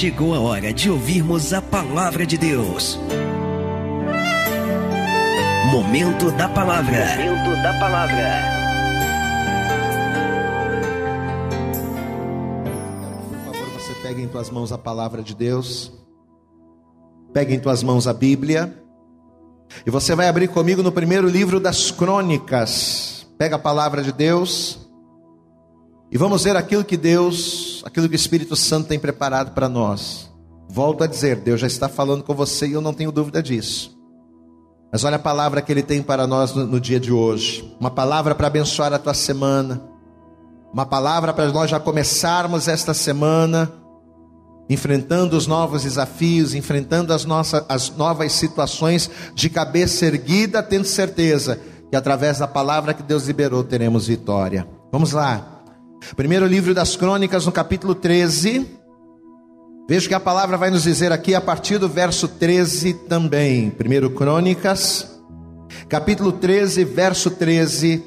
chegou a hora de ouvirmos a palavra de Deus. Momento da palavra. Momento da palavra. Por favor, você pegue em tuas mãos a palavra de Deus. Pegue em tuas mãos a Bíblia. E você vai abrir comigo no primeiro livro das Crônicas. Pega a palavra de Deus. E vamos ver aquilo que Deus, aquilo que o Espírito Santo tem preparado para nós. Volto a dizer, Deus já está falando com você e eu não tenho dúvida disso. Mas olha a palavra que Ele tem para nós no, no dia de hoje. Uma palavra para abençoar a tua semana. Uma palavra para nós já começarmos esta semana enfrentando os novos desafios, enfrentando as, nossas, as novas situações de cabeça erguida, tendo certeza que através da palavra que Deus liberou teremos vitória. Vamos lá. Primeiro livro das Crônicas, no capítulo 13. Veja que a palavra vai nos dizer aqui a partir do verso 13 também. Primeiro Crônicas, capítulo 13, verso 13,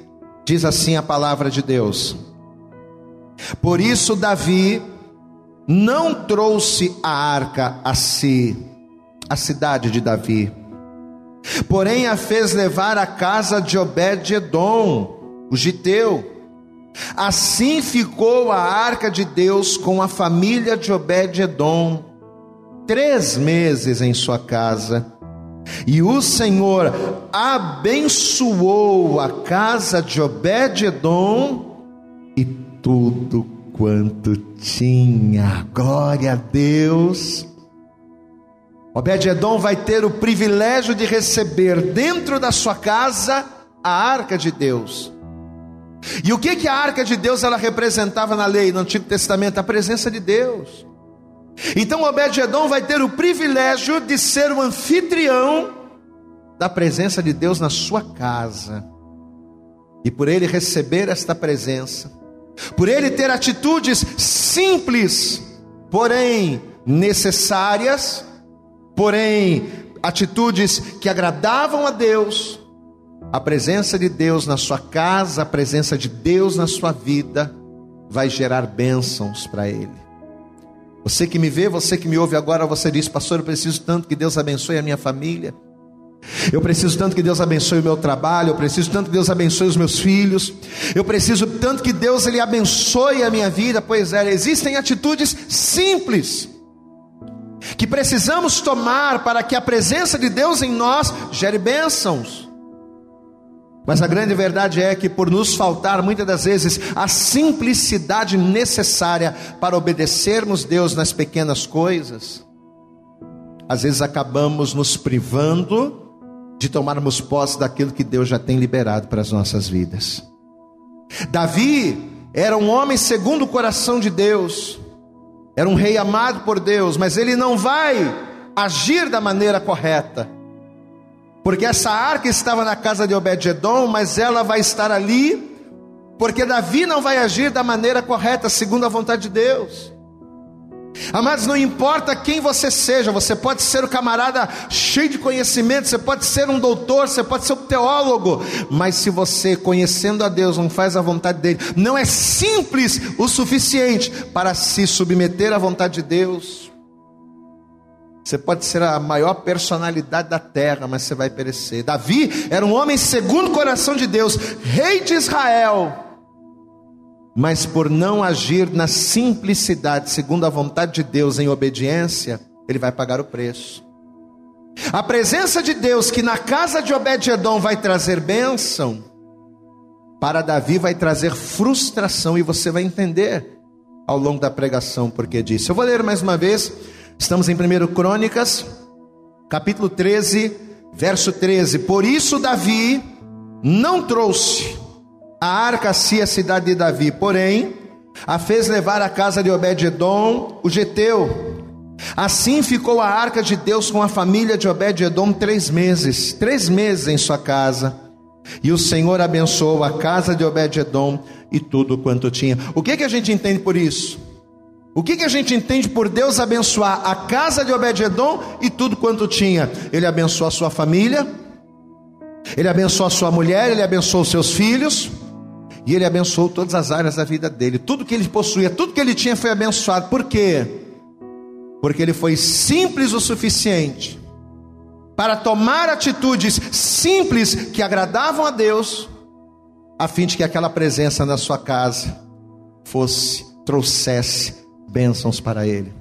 diz assim a palavra de Deus. Por isso Davi não trouxe a arca a si, a cidade de Davi, porém a fez levar à casa de Obed-Edom, o giteu. Assim ficou a arca de Deus com a família de Obed-Edom, três meses em sua casa. E o Senhor abençoou a casa de Obed-Edom e tudo quanto tinha. Glória a Deus. Obed-Edom vai ter o privilégio de receber dentro da sua casa a arca de Deus. E o que que a arca de Deus ela representava na lei no Antigo Testamento? A presença de Deus. Então Obed-Edom vai ter o privilégio de ser o anfitrião da presença de Deus na sua casa. E por ele receber esta presença, por ele ter atitudes simples, porém necessárias, porém atitudes que agradavam a Deus, a presença de Deus na sua casa, a presença de Deus na sua vida, vai gerar bênçãos para ele. Você que me vê, você que me ouve agora, você diz, pastor, eu preciso tanto que Deus abençoe a minha família. Eu preciso tanto que Deus abençoe o meu trabalho, eu preciso tanto que Deus abençoe os meus filhos. Eu preciso tanto que Deus ele abençoe a minha vida. Pois é, existem atitudes simples que precisamos tomar para que a presença de Deus em nós gere bênçãos. Mas a grande verdade é que, por nos faltar muitas das vezes a simplicidade necessária para obedecermos Deus nas pequenas coisas, às vezes acabamos nos privando de tomarmos posse daquilo que Deus já tem liberado para as nossas vidas. Davi era um homem segundo o coração de Deus, era um rei amado por Deus, mas ele não vai agir da maneira correta, porque essa arca estava na casa de Obed-Edom, mas ela vai estar ali, porque Davi não vai agir da maneira correta, segundo a vontade de Deus. Amados, não importa quem você seja, você pode ser o um camarada cheio de conhecimento, você pode ser um doutor, você pode ser um teólogo, mas se você, conhecendo a Deus, não faz a vontade dele, não é simples o suficiente para se submeter à vontade de Deus. Você pode ser a maior personalidade da terra, mas você vai perecer. Davi era um homem segundo o coração de Deus, rei de Israel mas por não agir na simplicidade, segundo a vontade de Deus, em obediência, ele vai pagar o preço. A presença de Deus, que na casa de Obed-Edom vai trazer bênção, para Davi vai trazer frustração, e você vai entender ao longo da pregação porque disse. Eu vou ler mais uma vez, estamos em 1 Crônicas, capítulo 13, verso 13. Por isso Davi não trouxe a arca se a cidade de Davi, porém, a fez levar à casa de Obed-Edom, o geteu. Assim ficou a arca de Deus com a família de Obed-Edom três meses, três meses em sua casa. E o Senhor abençoou a casa de Obed-Edom e tudo quanto tinha. O que, que a gente entende por isso? O que, que a gente entende por Deus abençoar a casa de Obed-Edom e tudo quanto tinha? Ele abençoou a sua família, ele abençoou a sua mulher, ele abençoou os seus filhos, e ele abençoou todas as áreas da vida dele. Tudo que ele possuía, tudo que ele tinha foi abençoado. Por quê? porque ele foi simples o suficiente para tomar atitudes simples que agradavam a Deus, a fim de que aquela presença na sua casa fosse, trouxesse bênçãos para ele.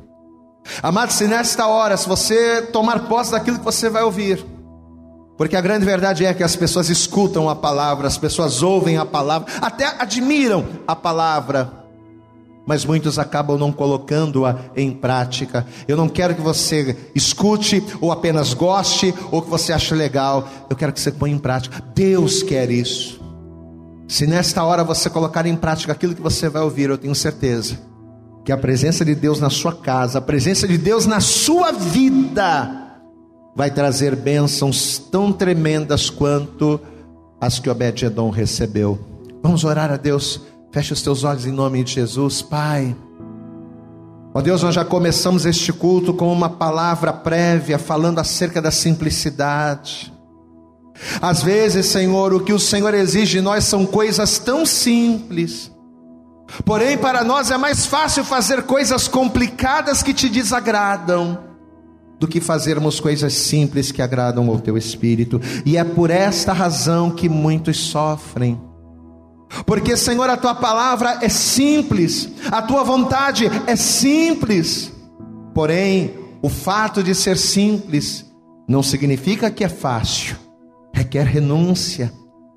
Amado, se nesta hora, se você tomar posse daquilo que você vai ouvir, porque a grande verdade é que as pessoas escutam a palavra, as pessoas ouvem a palavra, até admiram a palavra, mas muitos acabam não colocando-a em prática. Eu não quero que você escute, ou apenas goste, ou que você ache legal, eu quero que você ponha em prática. Deus quer isso. Se nesta hora você colocar em prática aquilo que você vai ouvir, eu tenho certeza que a presença de Deus na sua casa, a presença de Deus na sua vida, vai trazer bênçãos tão tremendas quanto as que Obed-Edom recebeu. Vamos orar a Deus. Feche os teus olhos em nome de Jesus, Pai. Ó Deus, nós já começamos este culto com uma palavra prévia falando acerca da simplicidade. Às vezes, Senhor, o que o Senhor exige de nós são coisas tão simples. Porém, para nós é mais fácil fazer coisas complicadas que te desagradam do que fazermos coisas simples que agradam ao teu espírito. E é por esta razão que muitos sofrem. Porque, Senhor, a tua palavra é simples, a tua vontade é simples. Porém, o fato de ser simples não significa que é fácil. Requer renúncia,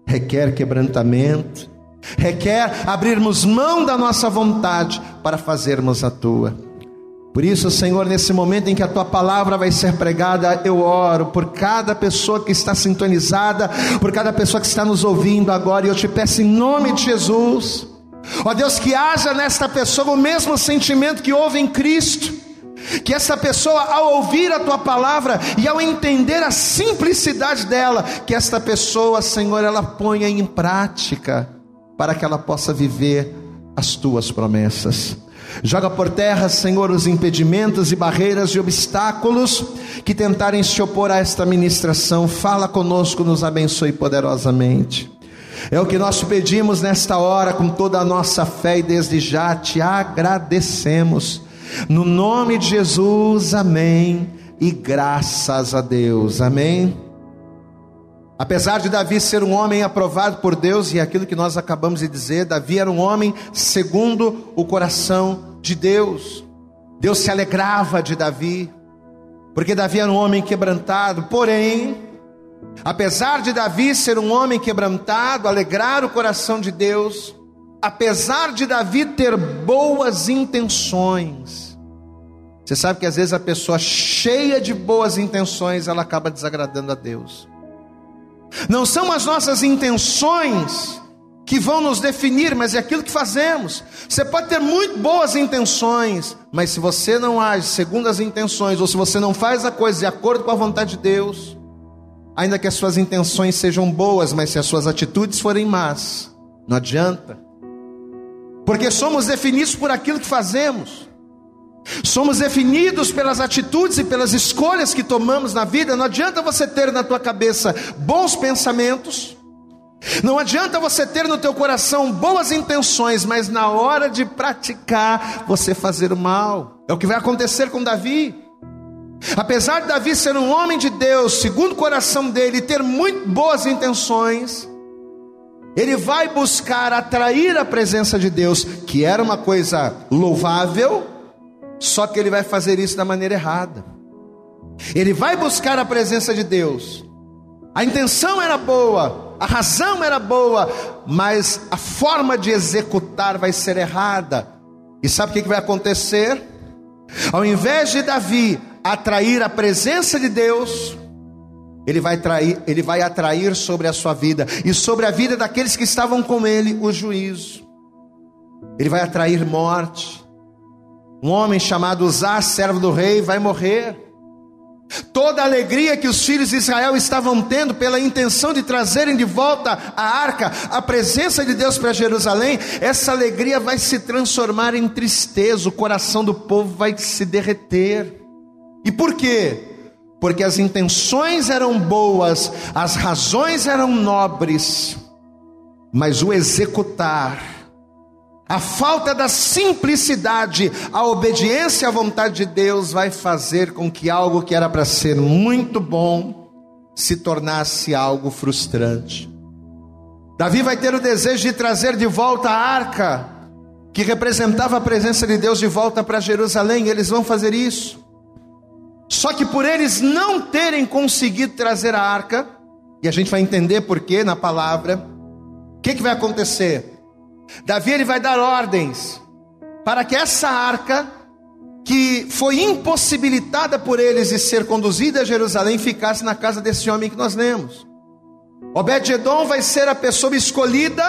requer quebrantamento, requer abrirmos mão da nossa vontade para fazermos a tua. Por isso, Senhor, nesse momento em que a tua palavra vai ser pregada, eu oro por cada pessoa que está sintonizada, por cada pessoa que está nos ouvindo agora, e eu te peço em nome de Jesus, ó Deus, que haja nesta pessoa o mesmo sentimento que houve em Cristo, que essa pessoa, ao ouvir a tua palavra e ao entender a simplicidade dela, que esta pessoa, Senhor, ela ponha em prática, para que ela possa viver as tuas promessas. Joga por terra, Senhor, os impedimentos e barreiras e obstáculos que tentarem se opor a esta ministração. Fala conosco, nos abençoe poderosamente. É o que nós pedimos nesta hora com toda a nossa fé e desde já te agradecemos. No nome de Jesus, amém. E graças a Deus, amém. Apesar de Davi ser um homem aprovado por Deus, e é aquilo que nós acabamos de dizer, Davi era um homem segundo o coração de Deus. Deus se alegrava de Davi, porque Davi era um homem quebrantado. Porém, apesar de Davi ser um homem quebrantado, alegrar o coração de Deus, apesar de Davi ter boas intenções, você sabe que às vezes a pessoa cheia de boas intenções, ela acaba desagradando a Deus. Não são as nossas intenções que vão nos definir, mas é aquilo que fazemos. Você pode ter muito boas intenções, mas se você não age segundo as intenções, ou se você não faz a coisa de acordo com a vontade de Deus, ainda que as suas intenções sejam boas, mas se as suas atitudes forem más, não adianta. Porque somos definidos por aquilo que fazemos. Somos definidos pelas atitudes e pelas escolhas que tomamos na vida. Não adianta você ter na tua cabeça bons pensamentos, não adianta você ter no teu coração boas intenções, mas na hora de praticar você fazer o mal. É o que vai acontecer com Davi. Apesar de Davi ser um homem de Deus, segundo o coração dele, ter muito boas intenções, ele vai buscar atrair a presença de Deus, que era uma coisa louvável, só que ele vai fazer isso da maneira errada. Ele vai buscar a presença de Deus. A intenção era boa, a razão era boa, mas a forma de executar vai ser errada. E sabe o que vai acontecer? Ao invés de Davi atrair a presença de Deus, ele vai, trair, ele vai atrair sobre a sua vida e sobre a vida daqueles que estavam com ele o juízo. Ele vai atrair morte. Um homem chamado Uzá, servo do rei, vai morrer. Toda a alegria que os filhos de Israel estavam tendo pela intenção de trazerem de volta a arca, a presença de Deus para Jerusalém, essa alegria vai se transformar em tristeza, o coração do povo vai se derreter. E por quê? Porque as intenções eram boas, as razões eram nobres, mas o executar A falta da simplicidade, a obediência à vontade de Deus vai fazer com que algo que era para ser muito bom se tornasse algo frustrante. Davi vai ter o desejo de trazer de volta a arca, que representava a presença de Deus, de volta para Jerusalém. Eles vão fazer isso. Só que por eles não terem conseguido trazer a arca, e a gente vai entender por que na palavra, o que, que vai acontecer? Davi ele vai dar ordens para que essa arca, que foi impossibilitada por eles de ser conduzida a Jerusalém, ficasse na casa desse homem que nós lemos. Obed-Edom vai ser a pessoa escolhida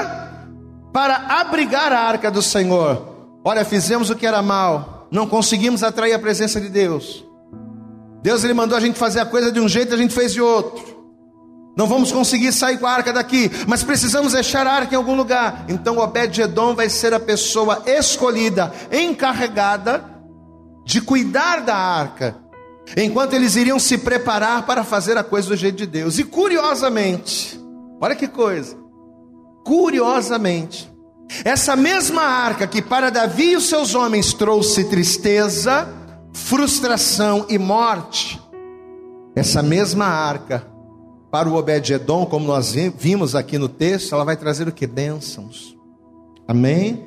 para abrigar a arca do Senhor. Olha, fizemos o que era mal, não conseguimos atrair a presença de Deus. Deus ele mandou a gente fazer a coisa de um jeito, a gente fez de outro. Não vamos conseguir sair com a arca daqui, mas precisamos deixar a arca em algum lugar. Então Obed-Edom vai ser a pessoa escolhida, encarregada de cuidar da arca, enquanto eles iriam se preparar para fazer a coisa do jeito de Deus. E curiosamente, olha que coisa, curiosamente, essa mesma arca que para Davi e os seus homens trouxe tristeza, frustração e morte, essa mesma arca para o Obed-Edom, como nós vimos aqui no texto, ela vai trazer o que? Bênçãos. Amém?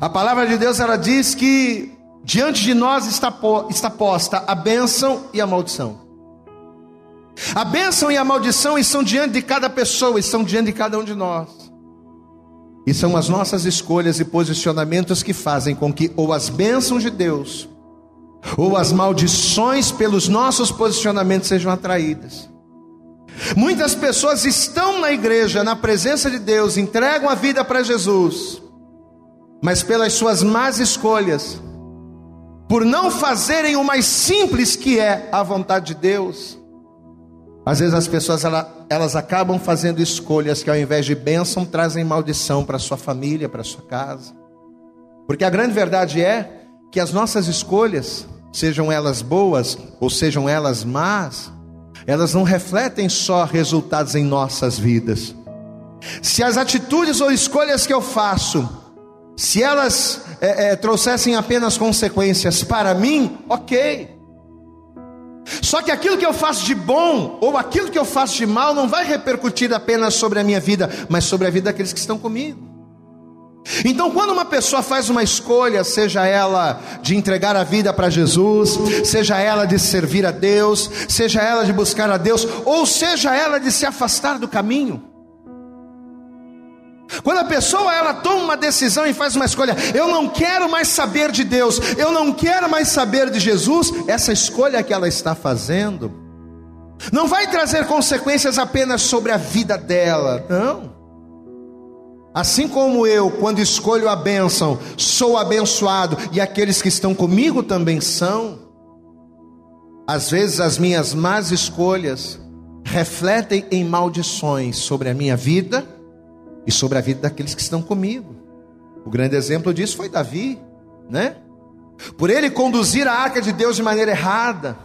A palavra de Deus ela diz que diante de nós está, está posta a bênção e a maldição. A bênção e a maldição estão diante de cada pessoa, estão diante de cada um de nós. E são as nossas escolhas e posicionamentos que fazem com que ou as bênçãos de Deus ou as maldições pelos nossos posicionamentos sejam atraídas. Muitas pessoas estão na igreja, na presença de Deus, entregam a vida para Jesus, mas pelas suas más escolhas, por não fazerem o mais simples que é a vontade de Deus, às vezes as pessoas elas, elas acabam fazendo escolhas que ao invés de bênção trazem maldição para sua família, para sua casa. Porque a grande verdade é que as nossas escolhas, sejam elas boas ou sejam elas más, elas não refletem só resultados em nossas vidas. Se as atitudes ou escolhas que eu faço, se elas é, é, trouxessem apenas consequências para mim, ok. Só que aquilo que eu faço de bom ou aquilo que eu faço de mal não vai repercutir apenas sobre a minha vida, mas sobre a vida daqueles que estão comigo. Então, quando uma pessoa faz uma escolha, seja ela de entregar a vida para Jesus, seja ela de servir a Deus, seja ela de buscar a Deus, ou seja ela de se afastar do caminho, quando a pessoa ela toma uma decisão e faz uma escolha, eu não quero mais saber de Deus, eu não quero mais saber de Jesus, essa escolha que ela está fazendo não vai trazer consequências apenas sobre a vida dela, não. Assim como eu, quando escolho a bênção, sou abençoado e aqueles que estão comigo também são, às vezes as minhas más escolhas refletem em maldições sobre a minha vida e sobre a vida daqueles que estão comigo. O grande exemplo disso foi Davi, né? Por ele conduzir a arca de Deus de maneira errada,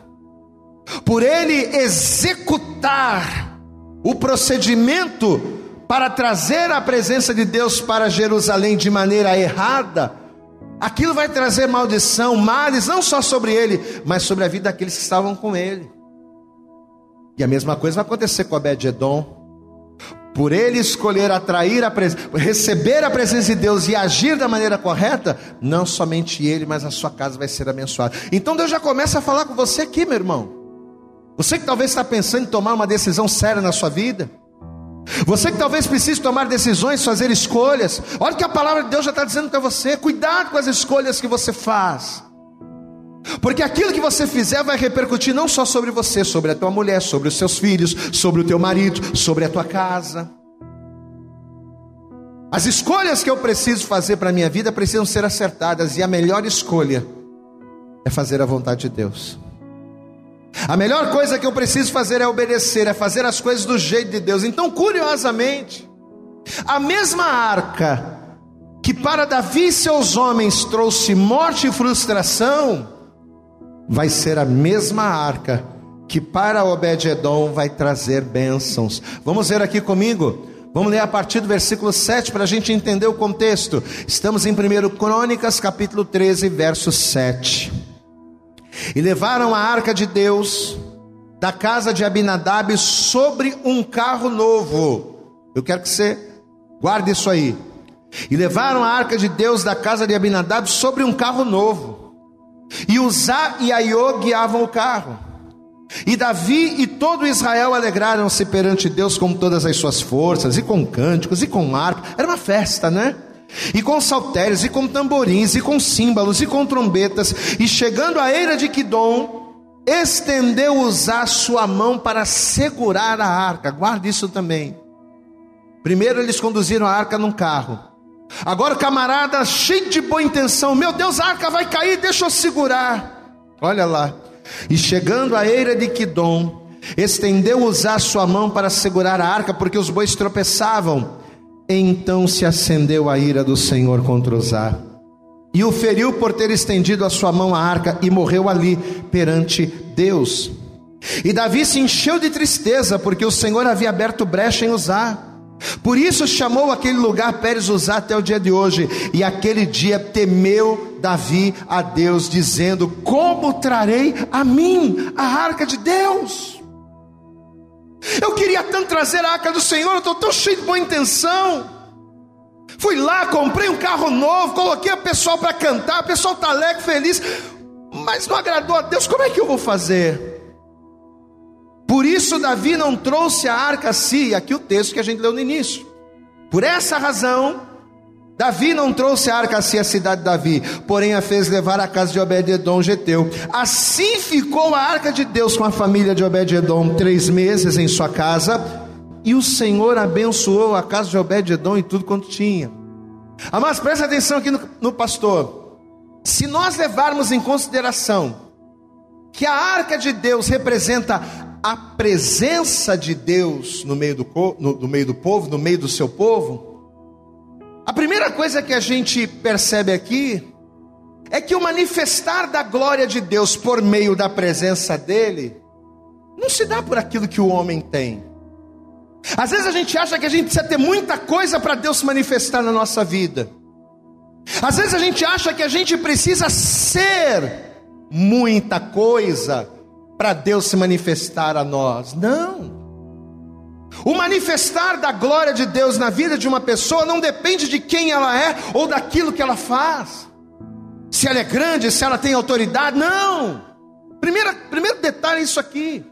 por ele executar o procedimento para trazer a presença de Deus para Jerusalém de maneira errada, aquilo vai trazer maldição, males, não só sobre ele, mas sobre a vida daqueles que estavam com ele. E a mesma coisa vai acontecer com Abed-Edom. Por ele escolher atrair a presença, receber a presença de Deus e agir da maneira correta, não somente ele, mas a sua casa vai ser abençoada. Então Deus já começa a falar com você aqui, meu irmão. Você que talvez está pensando em tomar uma decisão séria na sua vida. Você que talvez precise tomar decisões, fazer escolhas. Olha o que a palavra de Deus já está dizendo para você. Cuidado com as escolhas que você faz. Porque aquilo que você fizer vai repercutir não só sobre você, sobre a tua mulher, sobre os seus filhos, sobre o teu marido, sobre a tua casa. As escolhas que eu preciso fazer para a minha vida precisam ser acertadas, e a melhor escolha é fazer a vontade de Deus. A melhor coisa que eu preciso fazer é obedecer, é fazer as coisas do jeito de Deus. Então, curiosamente, a mesma arca que para Davi e seus homens trouxe morte e frustração, vai ser a mesma arca que para Obed-Edom vai trazer bênçãos. Vamos ver aqui comigo. Vamos ler a partir do versículo 7 para a gente entender o contexto. Estamos em 1 Crônicas, capítulo 13, verso 7. E levaram a arca de Deus da casa de Abinadab sobre um carro novo. Eu quero que você guarde isso aí. E levaram a arca de Deus da casa de Abinadab sobre um carro novo. E Uzá e Aiô guiavam o carro. E Davi e todo Israel alegraram-se perante Deus com todas as suas forças, e com cânticos, e com harpa. Era uma festa, né? E com saltérios, e com tamborins, e com símbolos, e com trombetas. E chegando à eira de Quidom, estendeu usar sua mão para segurar a arca. Guarde isso também. Primeiro eles conduziram a arca num carro. Agora camarada, cheio de boa intenção, meu Deus, a arca vai cair, deixa eu segurar. Olha lá. E chegando à eira de Quidom, estendeu usar sua mão para segurar a arca, porque os bois tropeçavam. Então se acendeu a ira do Senhor contra Uzá. E o feriu por ter estendido a sua mão à arca e morreu ali perante Deus. E Davi se encheu de tristeza, porque o Senhor havia aberto brecha em Uzá. Por isso chamou aquele lugar Pérez Uzá até o dia de hoje. E aquele dia temeu Davi a Deus, dizendo: Como trarei a mim a arca de Deus? Eu queria tanto trazer a arca do Senhor, eu estou tão cheio de boa intenção. Fui lá, comprei um carro novo, coloquei o pessoal para cantar, o pessoal está alegre, feliz, mas não agradou a Deus, como é que eu vou fazer? Por isso Davi não trouxe a arca a si, aqui o texto que a gente leu no início. Por essa razão, Davi não trouxe a arca a si a cidade de Davi, porém a fez levar à casa de Obed-edom Geteu. Assim ficou a arca de Deus com a família de Obed-edom três meses em sua casa, e o Senhor abençoou a casa de Obed-edom e tudo quanto tinha. Mas presta atenção aqui no, no pastor. Se nós levarmos em consideração que a arca de Deus representa a presença de Deus no meio do, no, no meio do povo, no meio do seu povo, a primeira coisa que a gente percebe aqui é que o manifestar da glória de Deus por meio da presença dele não se dá por aquilo que o homem tem. Às vezes a gente acha que a gente precisa ter muita coisa para Deus se manifestar na nossa vida. Às vezes a gente acha que a gente precisa ser muita coisa para Deus se manifestar a nós. Não. O manifestar da glória de Deus na vida de uma pessoa não depende de quem ela é ou daquilo que ela faz. Se ela é grande, se ela tem autoridade, não. Primeiro, primeiro detalhe é isso aqui.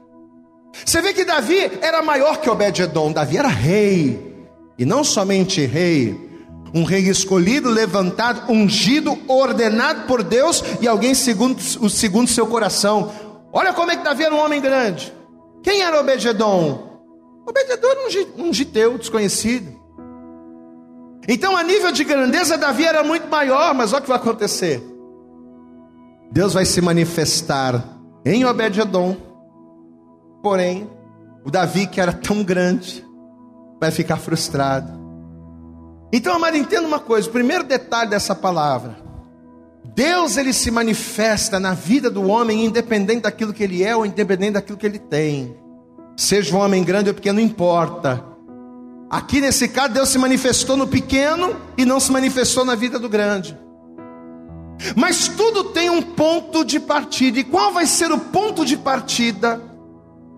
Você vê que Davi era maior que Obed-edom. Davi era rei. E não somente rei, um rei escolhido, levantado, ungido, ordenado por Deus e alguém segundo o segundo seu coração. Olha como é que Davi era um homem grande. Quem era Obededon? Obededon era um, um giteu desconhecido. Então, a nível de grandeza, Davi era muito maior, mas olha o que vai acontecer. Deus vai se manifestar em Obededon. Porém, o Davi, que era tão grande, vai ficar frustrado. Então, amado, entenda uma coisa: o primeiro detalhe dessa palavra Deus ele se manifesta na vida do homem independente daquilo que ele é ou independente daquilo que ele tem. Seja um homem grande ou pequeno, não importa. Aqui nesse caso, Deus se manifestou no pequeno e não se manifestou na vida do grande. Mas tudo tem um ponto de partida. E qual vai ser o ponto de partida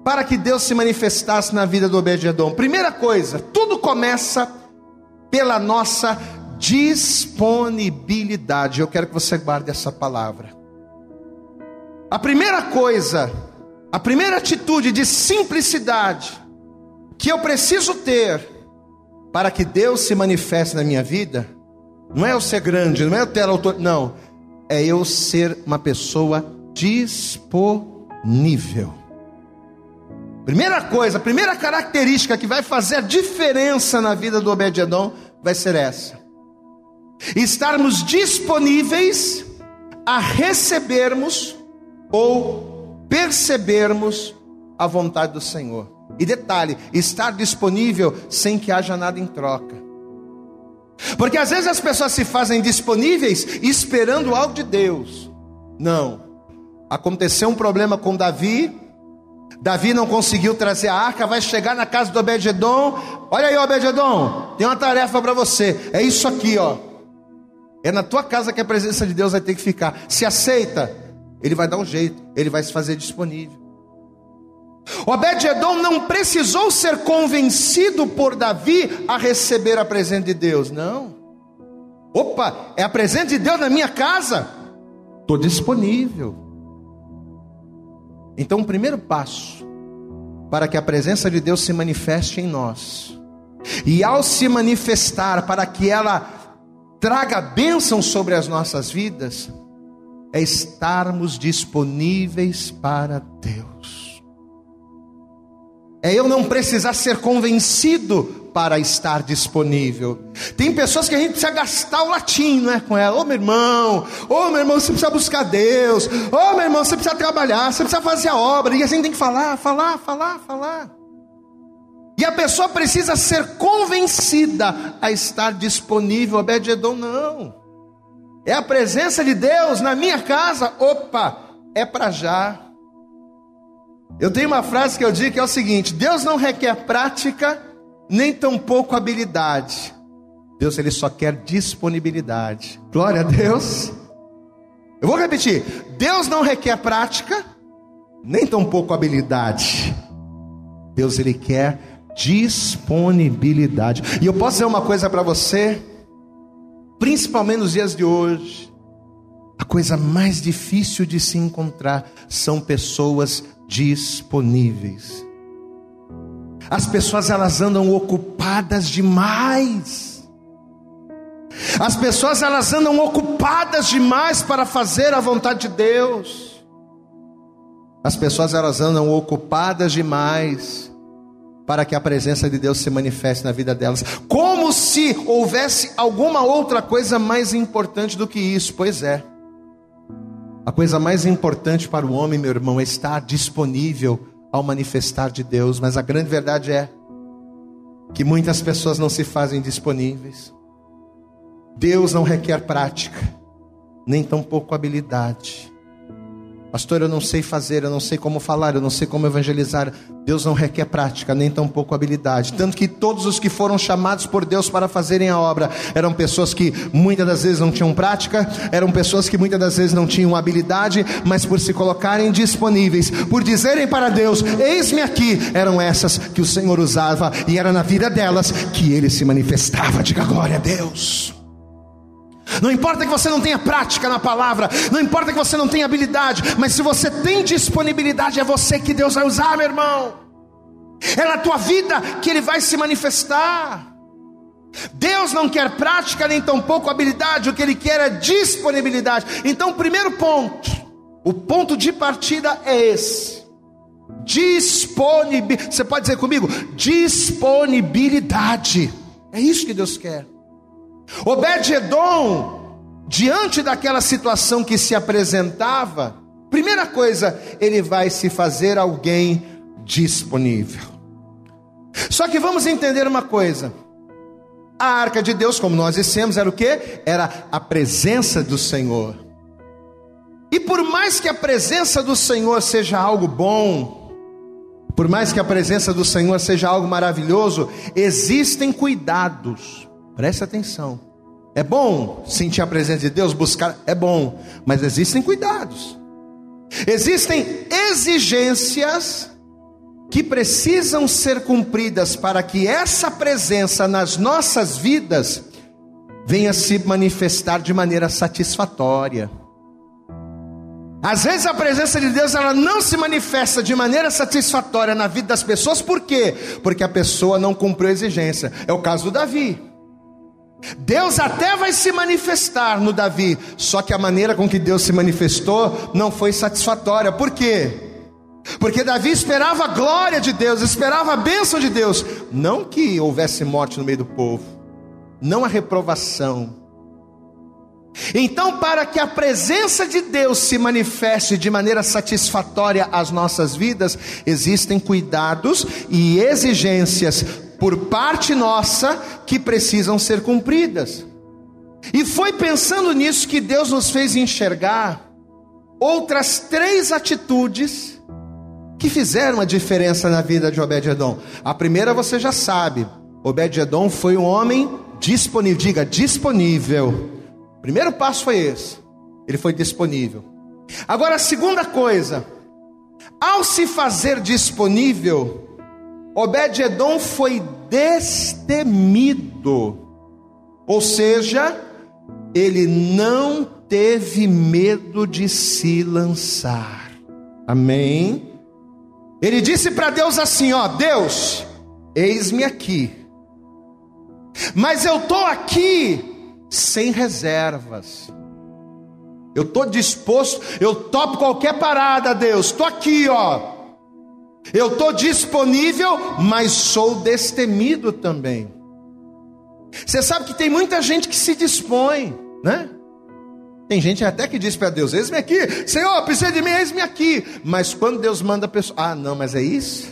para que Deus se manifestasse na vida do Obed-edom? Primeira coisa, tudo começa pela nossa disponibilidade. Eu quero que você guarde essa palavra. A primeira coisa, a primeira atitude de simplicidade que eu preciso ter para que Deus se manifeste na minha vida, não é eu ser grande, não é eu ter autor, não, é eu ser uma pessoa disponível. Primeira coisa, primeira característica que vai fazer a diferença na vida do Obed-edom vai ser essa estarmos disponíveis a recebermos ou percebermos a vontade do Senhor. E detalhe, estar disponível sem que haja nada em troca. Porque às vezes as pessoas se fazem disponíveis esperando algo de Deus. Não. Aconteceu um problema com Davi. Davi não conseguiu trazer a arca, vai chegar na casa do Obed-edom. Olha aí, Obed-edom, tem uma tarefa para você. É isso aqui, ó. É na tua casa que a presença de Deus vai ter que ficar. Se aceita, ele vai dar um jeito, ele vai se fazer disponível. Obed-edom não precisou ser convencido por Davi a receber a presença de Deus, não. Opa, é a presença de Deus na minha casa? Estou disponível. Então, o primeiro passo para que a presença de Deus se manifeste em nós, e ao se manifestar, para que ela traga bênção sobre as nossas vidas, é estarmos disponíveis para Deus. É eu não precisar ser convencido para estar disponível. Tem pessoas que a gente precisa gastar o latim, não é? Com ela. Ô oh, meu irmão, ô oh, meu irmão, você precisa buscar Deus. Ô oh, meu irmão, você precisa trabalhar, você precisa fazer a obra. E a gente tem que falar, falar, falar, falar. E a pessoa precisa ser convencida a estar disponível. Obed-edom, não. É a presença de Deus na minha casa. Opa, é para já. Eu tenho uma frase que eu digo que é o seguinte: Deus não requer prática nem tampouco habilidade. Deus ele só quer disponibilidade. Glória a Deus. Eu vou repetir: Deus não requer prática, nem tampouco habilidade. Deus ele quer disponibilidade. E eu posso dizer uma coisa para você, principalmente nos dias de hoje. A coisa mais difícil de se encontrar são pessoas disponíveis. As pessoas elas andam ocupadas demais. As pessoas elas andam ocupadas demais para fazer a vontade de Deus. As pessoas elas andam ocupadas demais para que a presença de Deus se manifeste na vida delas, como se houvesse alguma outra coisa mais importante do que isso. Pois é. A coisa mais importante para o homem, meu irmão, é estar disponível ao manifestar de Deus, mas a grande verdade é que muitas pessoas não se fazem disponíveis. Deus não requer prática, nem tampouco habilidade. Pastor, eu não sei fazer, eu não sei como falar, eu não sei como evangelizar. Deus não requer prática, nem tampouco habilidade. Tanto que todos os que foram chamados por Deus para fazerem a obra eram pessoas que muitas das vezes não tinham prática, eram pessoas que muitas das vezes não tinham habilidade, mas por se colocarem disponíveis, por dizerem para Deus: Eis-me aqui, eram essas que o Senhor usava e era na vida delas que ele se manifestava. Diga glória a Deus. Não importa que você não tenha prática na palavra, não importa que você não tenha habilidade, mas se você tem disponibilidade, é você que Deus vai usar, meu irmão. É na tua vida que Ele vai se manifestar. Deus não quer prática nem tampouco habilidade, o que Ele quer é disponibilidade. Então, o primeiro ponto, o ponto de partida é esse: disponibilidade. Você pode dizer comigo? Disponibilidade. É isso que Deus quer. Obed-Edom, diante daquela situação que se apresentava, primeira coisa, ele vai se fazer alguém disponível. Só que vamos entender uma coisa. A arca de Deus, como nós dissemos, era o que? Era a presença do Senhor. E por mais que a presença do Senhor seja algo bom, por mais que a presença do Senhor seja algo maravilhoso, existem cuidados Preste atenção. É bom sentir a presença de Deus, buscar, é bom, mas existem cuidados. Existem exigências que precisam ser cumpridas para que essa presença nas nossas vidas venha se manifestar de maneira satisfatória. Às vezes a presença de Deus ela não se manifesta de maneira satisfatória na vida das pessoas, por quê? Porque a pessoa não cumpriu a exigência. É o caso do Davi. Deus até vai se manifestar no Davi, só que a maneira com que Deus se manifestou não foi satisfatória. Por quê? Porque Davi esperava a glória de Deus, esperava a bênção de Deus, não que houvesse morte no meio do povo, não a reprovação. Então, para que a presença de Deus se manifeste de maneira satisfatória às nossas vidas, existem cuidados e exigências por parte nossa que precisam ser cumpridas. E foi pensando nisso que Deus nos fez enxergar outras três atitudes que fizeram a diferença na vida de Obed-Edom. A primeira você já sabe. Obed-Edom foi um homem disponível, diga disponível. O primeiro passo foi esse. Ele foi disponível. Agora a segunda coisa, ao se fazer disponível, Obed-Edom foi destemido. Ou seja, ele não teve medo de se lançar. Amém? Ele disse para Deus assim: Ó, Deus, eis-me aqui, mas eu estou aqui sem reservas. Eu estou disposto, eu topo qualquer parada, Deus. Estou aqui, ó. Eu estou disponível, mas sou destemido também. Você sabe que tem muita gente que se dispõe, né? Tem gente até que diz para Deus: Eis-me aqui, Senhor, precisa de mim, eis-me aqui. Mas quando Deus manda a pessoa, ah, não, mas é isso?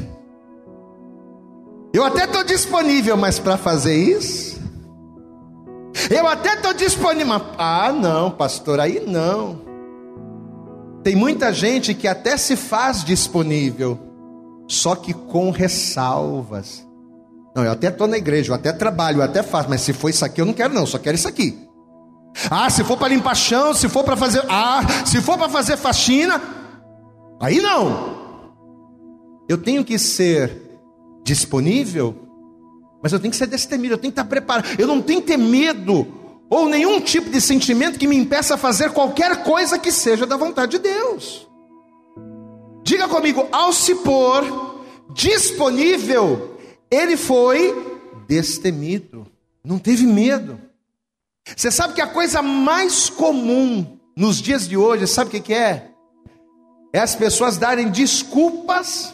Eu até estou disponível, mas para fazer isso? Eu até estou disponível, mas, ah, não, pastor, aí não. Tem muita gente que até se faz disponível, só que com ressalvas. Não, eu até estou na igreja, eu até trabalho, eu até faço, mas se for isso aqui, eu não quero, não, só quero isso aqui. Ah, se for para limpar chão, se for para fazer. Ah, se for para fazer faxina, aí não. Eu tenho que ser disponível, mas eu tenho que ser destemido, eu tenho que estar preparado. Eu não tenho que ter medo ou nenhum tipo de sentimento que me impeça a fazer qualquer coisa que seja da vontade de Deus. Diga comigo, ao se pôr disponível, ele foi destemido, não teve medo. Você sabe que a coisa mais comum nos dias de hoje, sabe o que, é? É as pessoas darem desculpas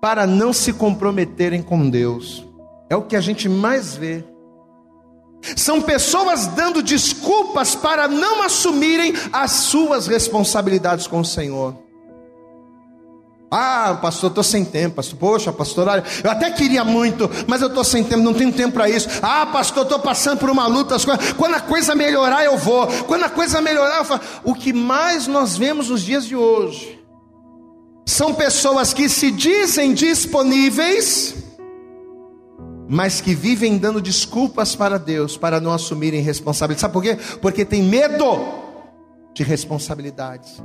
para não se comprometerem com Deus. É o que a gente mais vê. São pessoas dando desculpas para não assumirem as suas responsabilidades com o Senhor. Ah, pastor, estou sem tempo. Pastor, poxa, pastor, eu até queria muito, mas eu estou sem tempo, não tenho tempo para isso. Ah, pastor, estou passando por uma luta. Quando a coisa melhorar, eu vou. Quando a coisa melhorar, eu falo. O que mais nós vemos nos dias de hoje são pessoas que se dizem disponíveis, mas que vivem dando desculpas para Deus para não assumirem responsabilidade. Sabe por quê? Porque tem medo de responsabilidades.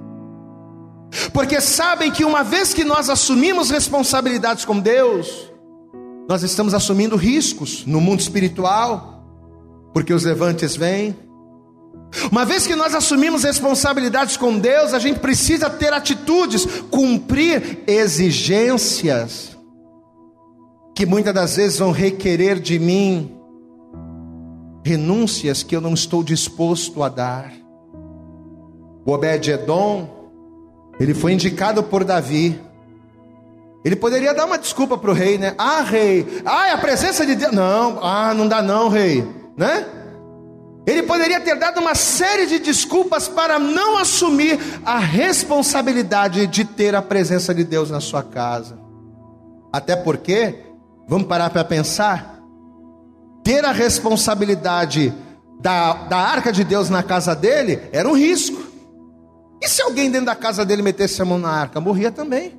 Porque sabem que uma vez que nós assumimos responsabilidades com Deus, nós estamos assumindo riscos no mundo espiritual, porque os levantes vêm. Uma vez que nós assumimos responsabilidades com Deus, a gente precisa ter atitudes, cumprir exigências, que muitas das vezes vão requerer de mim renúncias que eu não estou disposto a dar. O Obed-Edom ele foi indicado por Davi. Ele poderia dar uma desculpa para o rei, né? Ah, rei, ah, a presença de Deus. Não, ah, não dá não, rei, né? Ele poderia ter dado uma série de desculpas para não assumir a responsabilidade de ter a presença de Deus na sua casa. Até porque, vamos parar para pensar, ter a responsabilidade da, da arca de Deus na casa dele era um risco. E se alguém dentro da casa dele metesse a mão na arca? Morria também.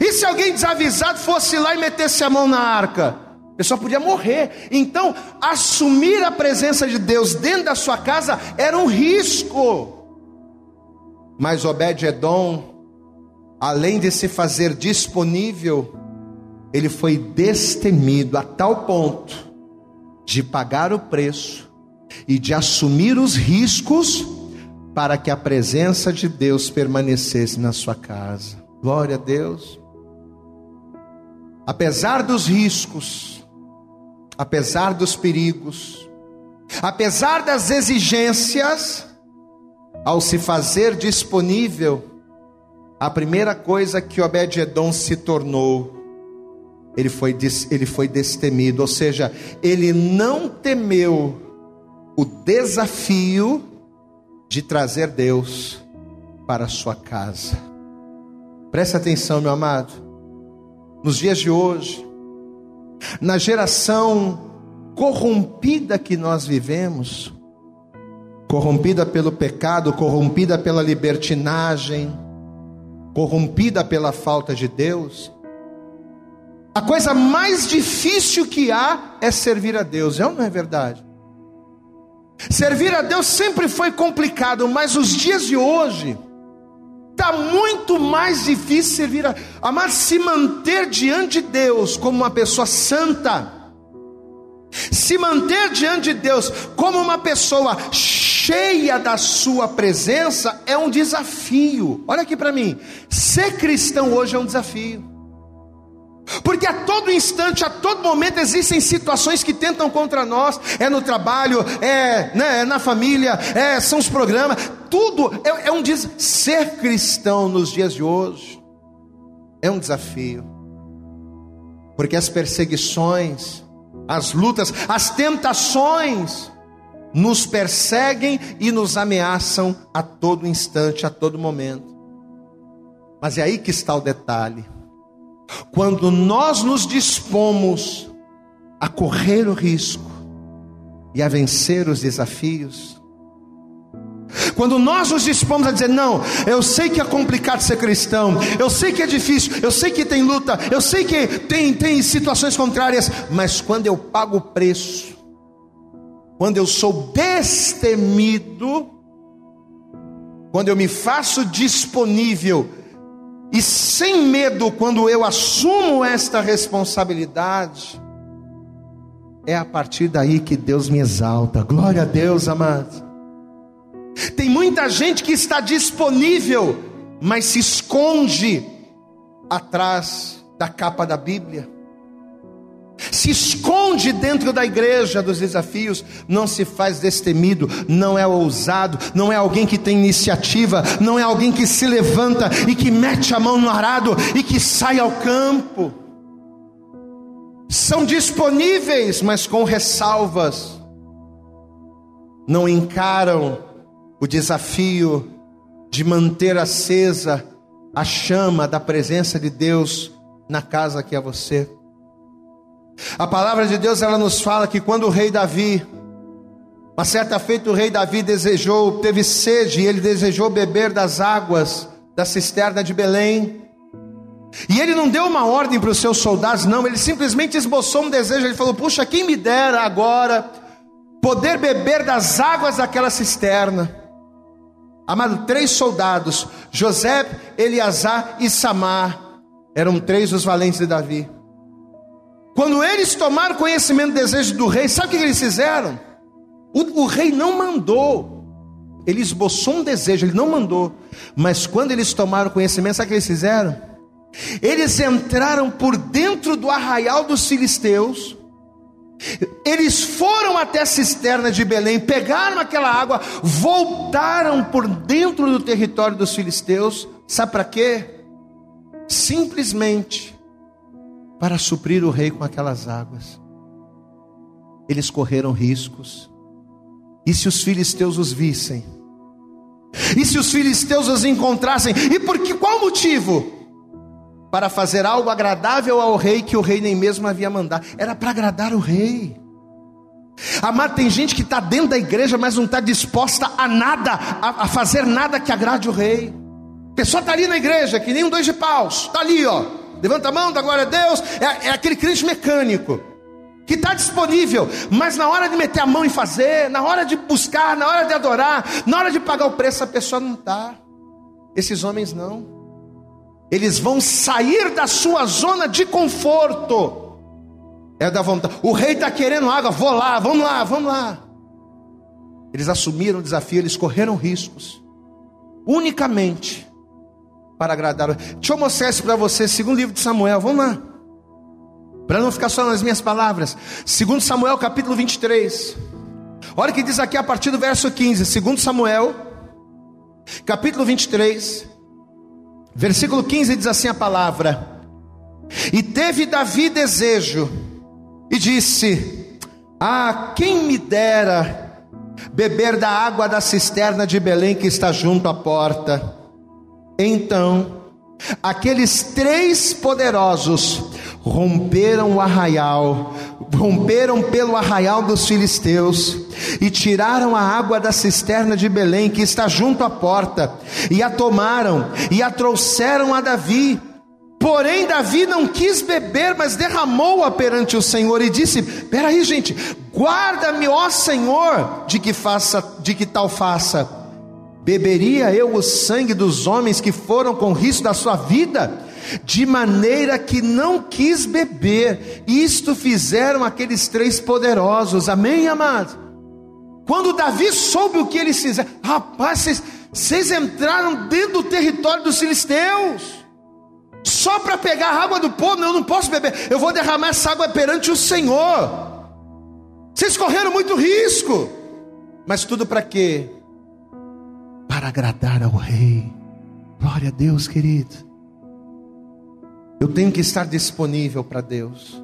E se alguém desavisado fosse lá e metesse a mão na arca? A pessoa podia morrer. Então, assumir a presença de Deus dentro da sua casa era um risco. Mas Obed-Edom, além de se fazer disponível, ele foi destemido a tal ponto de pagar o preço e de assumir os riscos para que a presença de Deus permanecesse na sua casa. Glória a Deus. Apesar dos riscos, apesar dos perigos, apesar das exigências, ao se fazer disponível, a primeira coisa que Obed-Edom se tornou, ele foi, ele foi destemido, ou seja, ele não temeu o desafio de trazer Deus para a sua casa. Preste atenção, meu amado. Nos dias de hoje, na geração corrompida que nós vivemos, corrompida pelo pecado, corrompida pela libertinagem, corrompida pela falta de Deus, a coisa mais difícil que há é servir a Deus, é ou não é verdade? Servir a Deus sempre foi complicado, mas os dias de hoje está muito mais difícil servir a amar se manter diante de Deus como uma pessoa santa, se manter diante de Deus como uma pessoa cheia da sua presença é um desafio. Olha aqui para mim, ser cristão hoje é um desafio. Porque a todo instante, a todo momento existem situações que tentam contra nós. É no trabalho, é, né, é na família, é, são os programas. Tudo é, é um ser cristão nos dias de hoje é um desafio. Porque as perseguições, as lutas, as tentações nos perseguem e nos ameaçam a todo instante, a todo momento. Mas é aí que está o detalhe. Quando nós nos dispomos a correr o risco e a vencer os desafios, quando nós nos dispomos a dizer, não, eu sei que é complicado ser cristão, eu sei que é difícil, eu sei que tem luta, eu sei que tem, tem situações contrárias, mas quando eu pago o preço, quando eu sou destemido, quando eu me faço disponível e sem medo, quando eu assumo esta responsabilidade, é a partir daí que Deus me exalta. Glória a Deus, amados. Tem muita gente que está disponível, mas se esconde atrás da capa da Bíblia se esconde dentro da igreja dos desafios, não se faz destemido, não é ousado, não é alguém que tem iniciativa, não é alguém que se levanta e que mete a mão no arado e que sai ao campo. São disponíveis, mas com ressalvas, não encaram o desafio de manter acesa a chama da presença de Deus na casa que é você. A palavra de Deus ela nos fala que quando o rei Davi, uma certa feita o rei Davi desejou, teve sede e ele desejou beber das águas da cisterna de Belém. E ele não deu uma ordem para os seus soldados, não, ele simplesmente esboçou um desejo. Ele falou: Puxa, quem me dera agora poder beber das águas daquela cisterna. Amado, três soldados, José, Eleazar e Samar, eram três os valentes de Davi. Quando eles tomaram conhecimento do desejo do rei, sabe o que eles fizeram? O, o rei não mandou, ele esboçou um desejo, ele não mandou, mas quando eles tomaram conhecimento, sabe o que eles fizeram? Eles entraram por dentro do arraial dos filisteus, eles foram até a cisterna de Belém, pegaram aquela água, voltaram por dentro do território dos filisteus, sabe para quê? Simplesmente para suprir o rei com aquelas águas. Eles correram riscos. E se os filisteus os vissem? E se os filisteus os encontrassem? E por que qual motivo? Para fazer algo agradável ao rei que o rei nem mesmo havia mandado. Era para agradar o rei. Amado, tem gente que está dentro da igreja, mas não está disposta a nada, a, a, fazer nada que agrade o rei. A pessoa está ali na igreja, que nem um dois de paus, está ali, ó levanta a mão, dá glória a Deus. É, é aquele crente mecânico que está disponível, mas na hora de meter a mão e fazer, na hora de buscar, na hora de adorar, na hora de pagar o preço, a pessoa não está. Esses homens não. Eles vão sair da sua zona de conforto. É da vontade. O rei está querendo água, vou lá, vamos lá, vamos lá. Eles assumiram o desafio, eles correram riscos, unicamente para agradar. Deixa eu mostrar isso para você, segundo livro de Samuel, vamos lá. Para não ficar só nas minhas palavras. Segundo Samuel, capítulo 23. Olha o que diz aqui a partir do verso 15. Segundo Samuel, capítulo 23, versículo 15 diz assim a palavra: E teve Davi desejo, e disse: Ah, quem me dera beber da água da cisterna de Belém que está junto à porta. Então, aqueles três poderosos romperam o arraial, romperam pelo arraial dos filisteus e tiraram a água da cisterna de Belém, que está junto à porta, e a tomaram e a trouxeram a Davi. Porém, Davi não quis beber, mas derramou-a perante o Senhor e disse: Peraí, gente, guarda-me, ó Senhor, de que faça, de que tal faça. Beberia eu o sangue dos homens que foram com risco da sua vida? de maneira que não quis beber. Isto fizeram aqueles três poderosos, amém, amados? Quando Davi soube o que eles fizeram, rapaz, vocês, vocês entraram dentro do território dos filisteus, só para pegar a água do povo, eu não posso beber, eu vou derramar essa água perante o Senhor. Vocês correram muito risco, mas tudo para quê? Para agradar ao rei. Glória a Deus, querido. Eu tenho que estar disponível para Deus.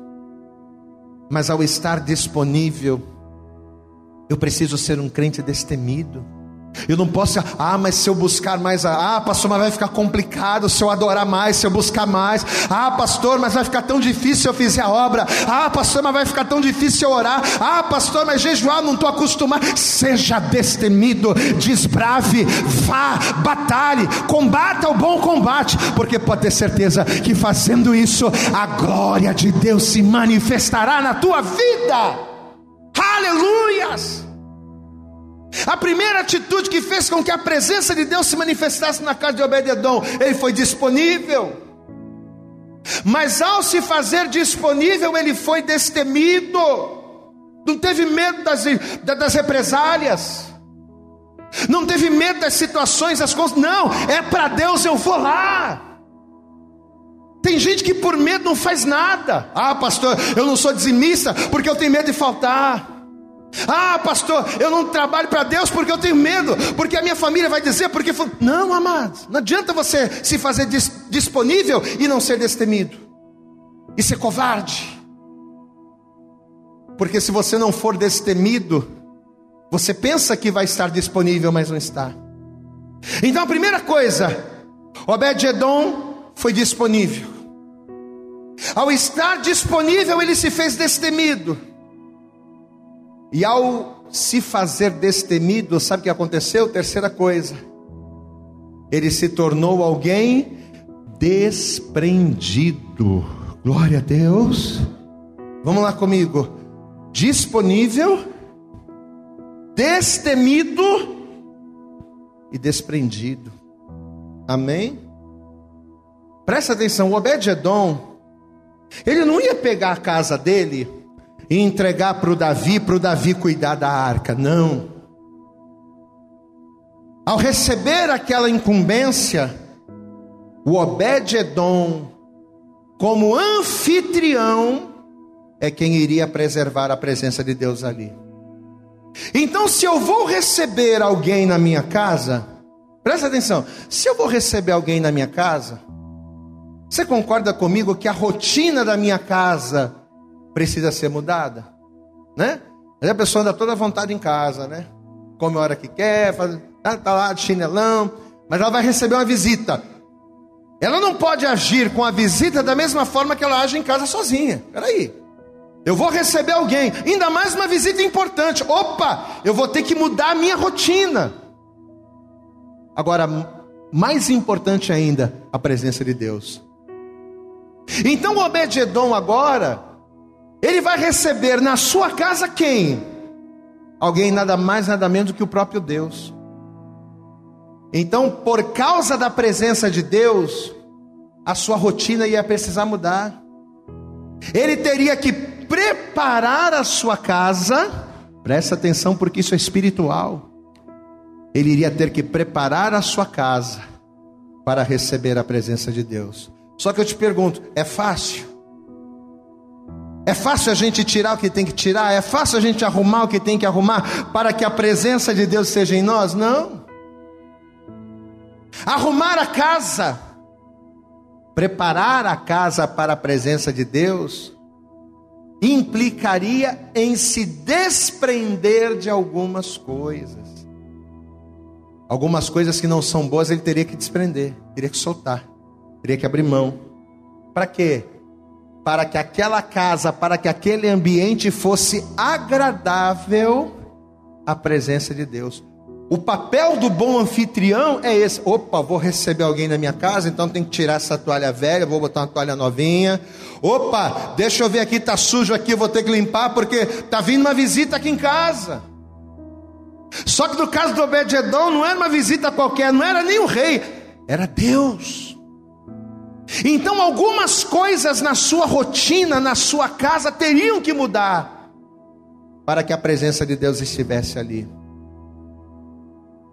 Mas ao estar disponível, eu preciso ser um crente destemido. Eu não posso, ah, mas se eu buscar mais, ah, pastor, mas vai ficar complicado se eu adorar mais, se eu buscar mais. Ah, pastor, mas vai ficar tão difícil se eu fizer a obra. Ah, pastor, mas vai ficar tão difícil eu orar. Ah, pastor, mas jejuar não estou acostumado. Seja destemido, desbrave, vá, batalhe, combata o bom combate, porque pode ter certeza que fazendo isso, a glória de Deus se manifestará na tua vida. Aleluias! A primeira atitude que fez com que a presença de Deus se manifestasse na casa de Obededon, ele foi disponível. Mas ao se fazer disponível, ele foi destemido. Não teve medo das, das represálias. Não teve medo das situações, das coisas. Não, é para Deus eu vou lá. Tem gente que por medo não faz nada. Ah, pastor, eu não sou dizimista porque eu tenho medo de faltar. Ah, pastor, eu não trabalho para Deus porque eu tenho medo, porque a minha família vai dizer, porque. Não, amados, não adianta você se fazer dis disponível e não ser destemido, e ser covarde. Porque se você não for destemido, você pensa que vai estar disponível, mas não está. Então a primeira coisa, Obed-Edom foi disponível. Ao estar disponível, ele se fez destemido. E ao se fazer destemido, sabe o que aconteceu? Terceira coisa, ele se tornou alguém desprendido. Glória a Deus. Vamos lá comigo. Disponível, destemido e desprendido. Amém? Presta atenção, o Obed-Edom, ele não ia pegar a casa dele e entregar para o Davi, para o Davi cuidar da arca. Não. Ao receber aquela incumbência, o Obed-Edom, como anfitrião, é quem iria preservar a presença de Deus ali. Então, se eu vou receber alguém na minha casa, presta atenção, se eu vou receber alguém na minha casa, você concorda comigo que a rotina da minha casa precisa ser mudada, né? Aí a pessoa anda toda à vontade em casa, né? Come a hora que quer, faz, tá, tá lá de chinelão, mas ela vai receber uma visita. Ela não pode agir com a visita da mesma forma que ela age em casa sozinha. Peraí. Eu vou receber alguém, ainda mais uma visita importante. Opa, eu vou ter que mudar a minha rotina. Agora, mais importante ainda, a presença de Deus. Então, o Obed-Edom agora ele vai receber na sua casa quem? Alguém nada mais, nada menos do que o próprio Deus. Então, por causa da presença de Deus, a sua rotina ia precisar mudar. Ele teria que preparar a sua casa, presta atenção porque isso é espiritual. Ele iria ter que preparar a sua casa para receber a presença de Deus. Só que eu te pergunto, é fácil? É fácil a gente tirar o que tem que tirar? É fácil a gente arrumar o que tem que arrumar para que a presença de Deus seja em nós? Não. Arrumar a casa, preparar a casa para a presença de Deus, implicaria em se desprender de algumas coisas. Algumas coisas que não são boas ele teria que desprender, teria que soltar, teria que abrir mão. Para quê? Para que aquela casa, para que aquele ambiente fosse agradável à presença de Deus. O papel do bom anfitrião é esse. Opa, vou receber alguém na minha casa, então tem que tirar essa toalha velha, vou botar uma toalha novinha. Opa, deixa eu ver aqui, tá sujo aqui, vou ter que limpar porque tá vindo uma visita aqui em casa. Só que no caso do Obed-edom não era uma visita qualquer, não era nem o rei, era Deus. Então algumas coisas na sua rotina, na sua casa teriam que mudar para que a presença de Deus estivesse ali.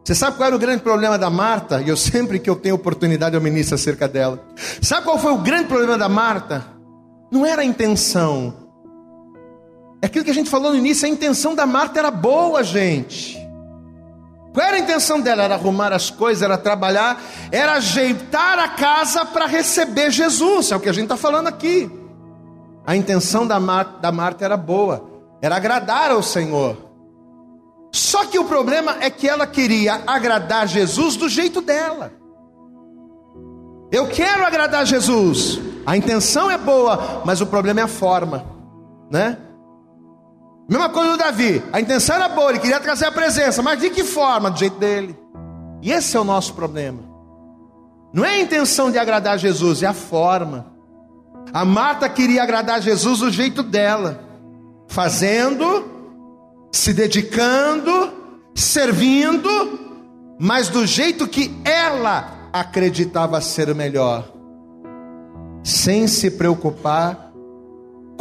Você sabe qual era o grande problema da Marta? E eu sempre que eu tenho oportunidade eu ministro acerca dela. Sabe qual foi o grande problema da Marta? Não era a intenção. É aquilo que a gente falou no início, a intenção da Marta era boa, gente. Qual era a intenção dela? Era arrumar as coisas, era trabalhar, era ajeitar a casa para receber Jesus. É o que a gente está falando aqui. A intenção da, Mar da Marta era boa, era agradar ao Senhor. Só que o problema é que ela queria agradar Jesus do jeito dela. Eu quero agradar Jesus. A intenção é boa, mas o problema é a forma, né? Mesma coisa do Davi. A intenção era boa, ele queria trazer a presença, mas de que forma? Do jeito dele. E esse é o nosso problema. Não é a intenção de agradar Jesus, é a forma. A Marta queria agradar Jesus do jeito dela, fazendo se dedicando, servindo, mas do jeito que ela acreditava ser o melhor, sem se preocupar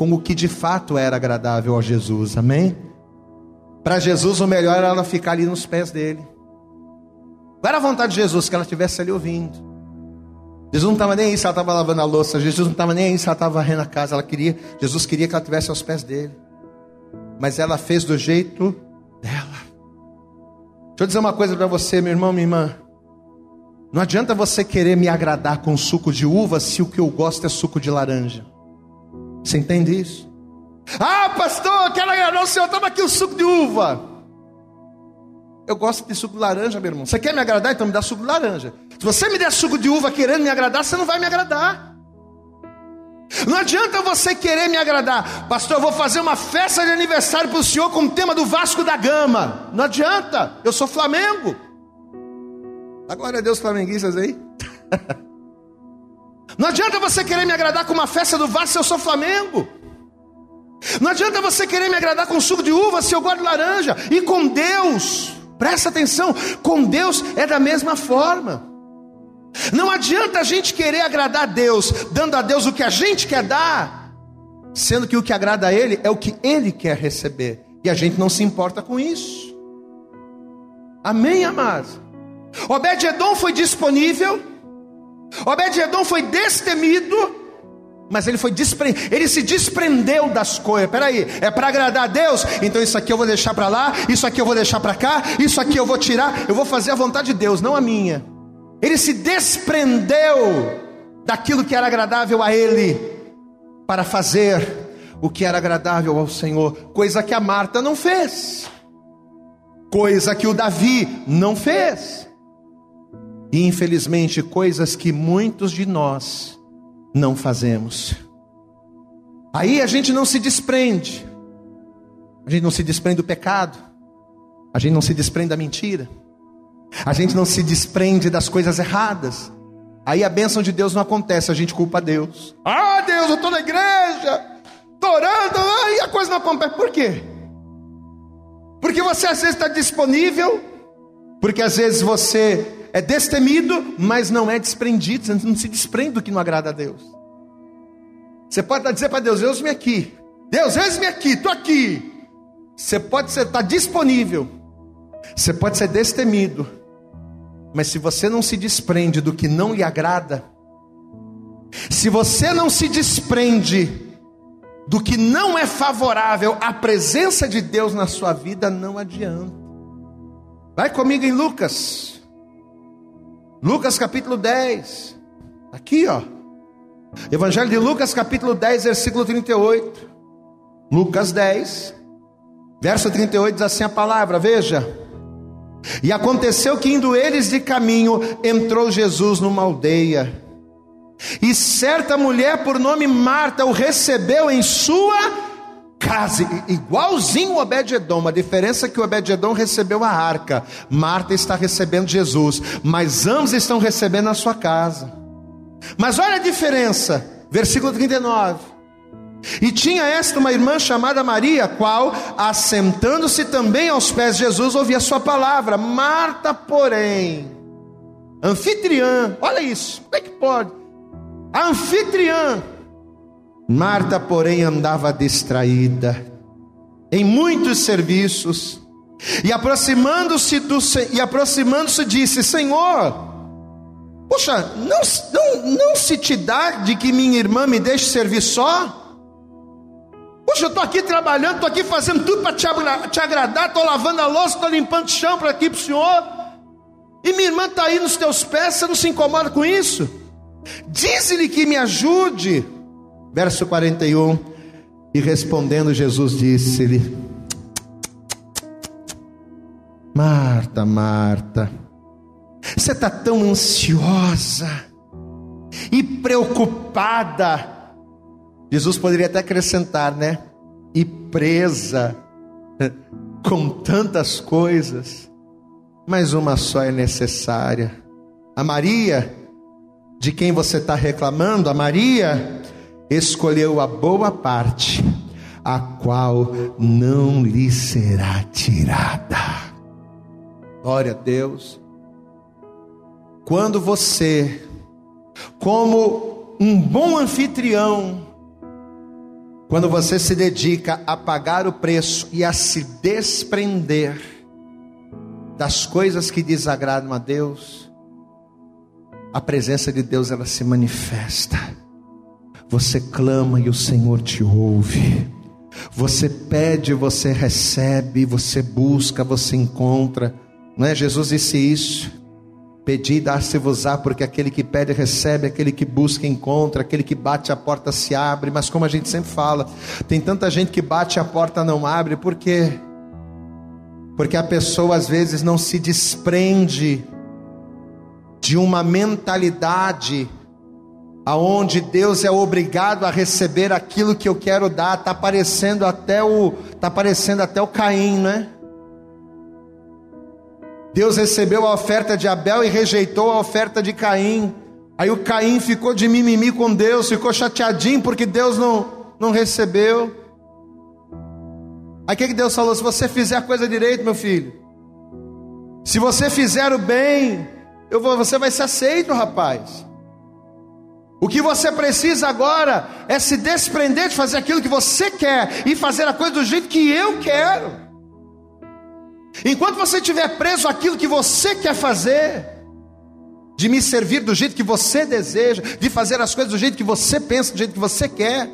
com o que de fato era agradável a Jesus, amém? Para Jesus o melhor era ela ficar ali nos pés dele. Qual era a vontade de Jesus? Que ela estivesse ali ouvindo. Jesus não estava nem aí se ela estava lavando a louça, Jesus não estava nem aí se ela estava varrendo a casa, ela queria, Jesus queria que ela estivesse aos pés dele mas ela fez do jeito dela. Deixa eu dizer uma coisa para você, meu irmão, minha irmã. Não adianta você querer me agradar com suco de uva se o que eu gosto é suco de laranja. Você entende isso? Ah, pastor, quero agradar o senhor, toma aqui o suco de uva. Eu gosto de suco de laranja, meu irmão. Você quer me agradar? Então me dá suco de laranja. Se você me der suco de uva querendo me agradar, você não vai me agradar. Não adianta você querer me agradar, pastor. Eu vou fazer uma festa de aniversário para o senhor com o tema do Vasco da Gama. Não adianta, eu sou Flamengo. Agora é Deus flamenguistas aí. Não adianta você querer me agradar com uma festa do Vasco se eu sou Flamengo. Não adianta você querer me agradar com suco de uva se eu gosto de laranja. E com Deus, presta atenção, com Deus é da mesma forma. Não adianta a gente querer agradar a Deus, dando a Deus o que a gente quer dar, sendo que o que agrada a Ele é o que Ele quer receber, e a gente não se importa com isso. Amém, amados? Obed-Edom foi disponível, Obed-Edom foi destemido, mas ele foi despre... ele se desprendeu das coisas. Peraí, é para agradar a Deus? Então isso aqui eu vou deixar para lá, isso aqui eu vou deixar para cá, isso aqui eu vou tirar. Eu vou fazer a vontade de Deus, não a minha. Ele se desprendeu daquilo que era agradável a ele para fazer o que era agradável ao Senhor, coisa que a Marta não fez, coisa que o Davi não fez, e infelizmente coisas que muitos de nós não fazemos. Aí a gente não se desprende, a gente não se desprende do pecado, a gente não se desprende da mentira, a gente não se desprende das coisas erradas. Aí a bênção de Deus não acontece, a gente culpa Deus. Ah, Deus, eu estou na igreja, estou orando, aí a coisa não acontece. Por quê? Porque você às vezes está disponível, porque às vezes você é destemido, mas não é desprendido, você não se desprende do que não agrada a Deus. Você pode dizer para Deus, Deus me aqui. Deus, eis-me aqui, estou aqui. Você pode estar tá disponível, você pode ser destemido, mas se você não se desprende do que não lhe agrada, se você não se desprende do que não é favorável à presença de Deus na sua vida, não adianta. Vai comigo em Lucas. Lucas capítulo 10. Aqui, ó. Evangelho de Lucas capítulo 10, versículo 38. Lucas 10, verso 38 diz assim a palavra, veja: e aconteceu que indo eles de caminho, entrou Jesus numa aldeia. E certa mulher por nome Marta o recebeu em sua casa, igualzinho o Obed-Edom. A diferença é que o Obed-Edom recebeu a arca, Marta está recebendo Jesus, mas ambos estão recebendo a sua casa. Mas olha a diferença, versículo 39. E tinha esta uma irmã chamada Maria, qual, assentando-se também aos pés de Jesus, ouvia a sua palavra. Marta, porém, anfitriã, olha isso, como é que pode? A anfitriã, Marta, porém, andava distraída em muitos serviços, e aproximando-se do e aproximando-se disse: Senhor, poxa, não, não, não se te dá de que minha irmã me deixe servir só? Poxa, eu estou aqui trabalhando, estou aqui fazendo tudo para te, te, agradar, estou lavando a louça, estou limpando o chão para aqui para o Senhor. E minha irmã está aí nos teus pés, você não se incomoda com isso? Diz-lhe que me ajude. Verso 41. E respondendo, Jesus disse-lhe: Marta, Marta, você está tão ansiosa e preocupada Jesus poderia até acrescentar, né? E presa com tantas coisas, mas uma só é necessária. A Maria, de quem você está reclamando, a Maria escolheu a boa parte, a qual não lhe será tirada. Glória a Deus. Quando você, como um bom anfitrião, quando você se dedica a pagar o preço e a se desprender das coisas que desagradam a Deus, a presença de Deus ela se manifesta. Você clama e o Senhor te ouve. Você pede, você recebe, você busca, você encontra. Não é? Jesus disse isso. Pedi, dar-se-vos-á, porque aquele que pede recebe, aquele que busca encontra, aquele que bate a porta se abre. Mas como a gente sempre fala, tem tanta gente que bate a porta não abre, por quê? Porque a pessoa às vezes não se desprende de uma mentalidade aonde Deus é obrigado a receber aquilo que eu quero dar. Tá parecendo até o tá parecendo até o Caim, né? Deus recebeu a oferta de Abel e rejeitou a oferta de Caim. Aí o Caim ficou de mimimi com Deus, ficou chateadinho porque Deus não, não recebeu. Aí o que, que Deus falou? Se você fizer a coisa direito, meu filho, se você fizer o bem, eu vou, você vai ser aceito, rapaz. O que você precisa agora é se desprender de fazer aquilo que você quer e fazer a coisa do jeito que eu quero. Enquanto você estiver preso àquilo que você quer fazer, de me servir do jeito que você deseja, de fazer as coisas do jeito que você pensa, do jeito que você quer,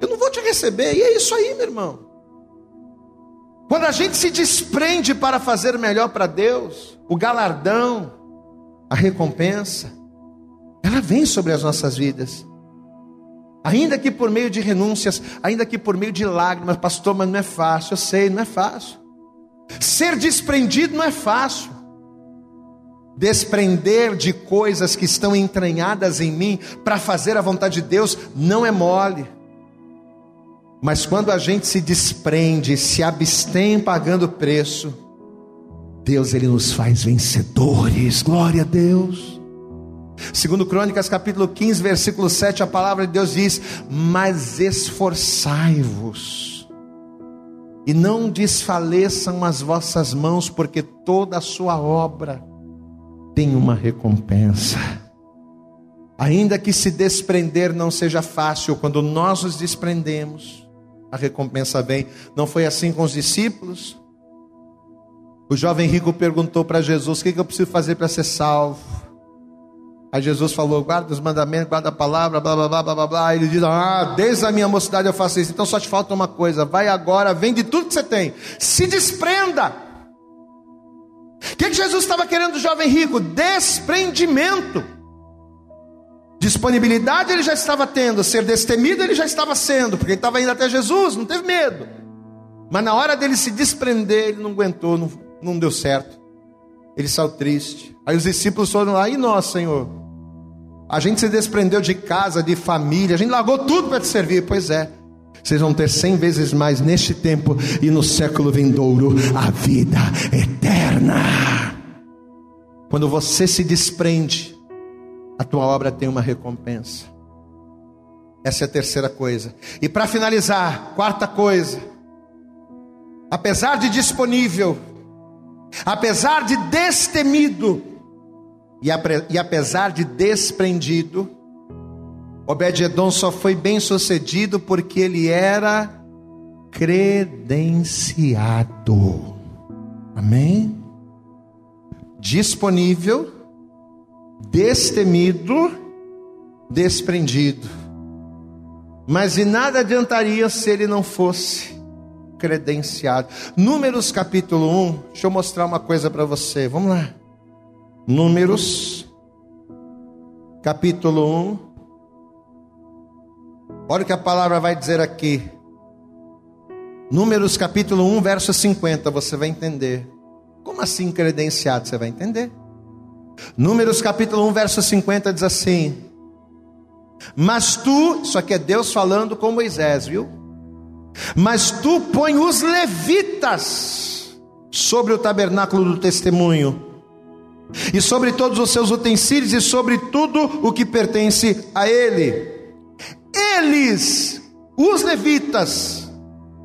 eu não vou te receber. E é isso aí, meu irmão. Quando a gente se desprende para fazer melhor para Deus, o galardão, a recompensa, ela vem sobre as nossas vidas. Ainda que por meio de renúncias, ainda que por meio de lágrimas, pastor, mas não é fácil, eu sei, não é fácil. Ser desprendido não é fácil. Desprender de coisas que estão entranhadas em mim para fazer a vontade de Deus não é mole. Mas quando a gente se desprende, se abstém pagando preço, Deus ele nos faz vencedores. Glória a Deus. Segundo Crônicas capítulo 15, versículo 7, a palavra de Deus diz: "Mas esforçai-vos e não desfaleçam as vossas mãos, porque toda a sua obra tem uma recompensa. Ainda que se desprender não seja fácil, quando nós nos desprendemos, a recompensa vem. Não foi assim com os discípulos? O jovem rico perguntou para Jesus: O que eu preciso fazer para ser salvo? Aí Jesus falou: guarda os mandamentos, guarda a palavra, blá blá blá blá blá blá. Ele diz: Ah, desde a minha mocidade eu faço isso. Então só te falta uma coisa: vai agora, vende tudo que você tem, se desprenda. O que, que Jesus estava querendo do jovem rico? Desprendimento. Disponibilidade ele já estava tendo, ser destemido ele já estava sendo, porque ele estava indo até Jesus, não teve medo. Mas na hora dele se desprender, ele não aguentou, não, não deu certo. Ele saiu triste. Aí os discípulos foram lá, e nós, Senhor? A gente se desprendeu de casa, de família, a gente largou tudo para te servir. Pois é. Vocês vão ter cem vezes mais neste tempo e no século vindouro a vida eterna. Quando você se desprende, a tua obra tem uma recompensa. Essa é a terceira coisa. E para finalizar, quarta coisa. Apesar de disponível, apesar de destemido, e, e apesar de desprendido, Obed-Edom só foi bem sucedido porque ele era credenciado. Amém? Disponível, destemido, desprendido. Mas de nada adiantaria se ele não fosse credenciado. Números capítulo 1, deixa eu mostrar uma coisa para você. Vamos lá. Números capítulo 1. Olha o que a palavra vai dizer aqui. Números capítulo 1, verso 50, você vai entender. Como assim credenciado? Você vai entender. Números capítulo 1, verso 50 diz assim: Mas tu, isso aqui é Deus falando com Moisés, viu? Mas tu põe os levitas sobre o tabernáculo do testemunho, e sobre todos os seus utensílios, e sobre tudo o que pertence a ele. Eles, os levitas,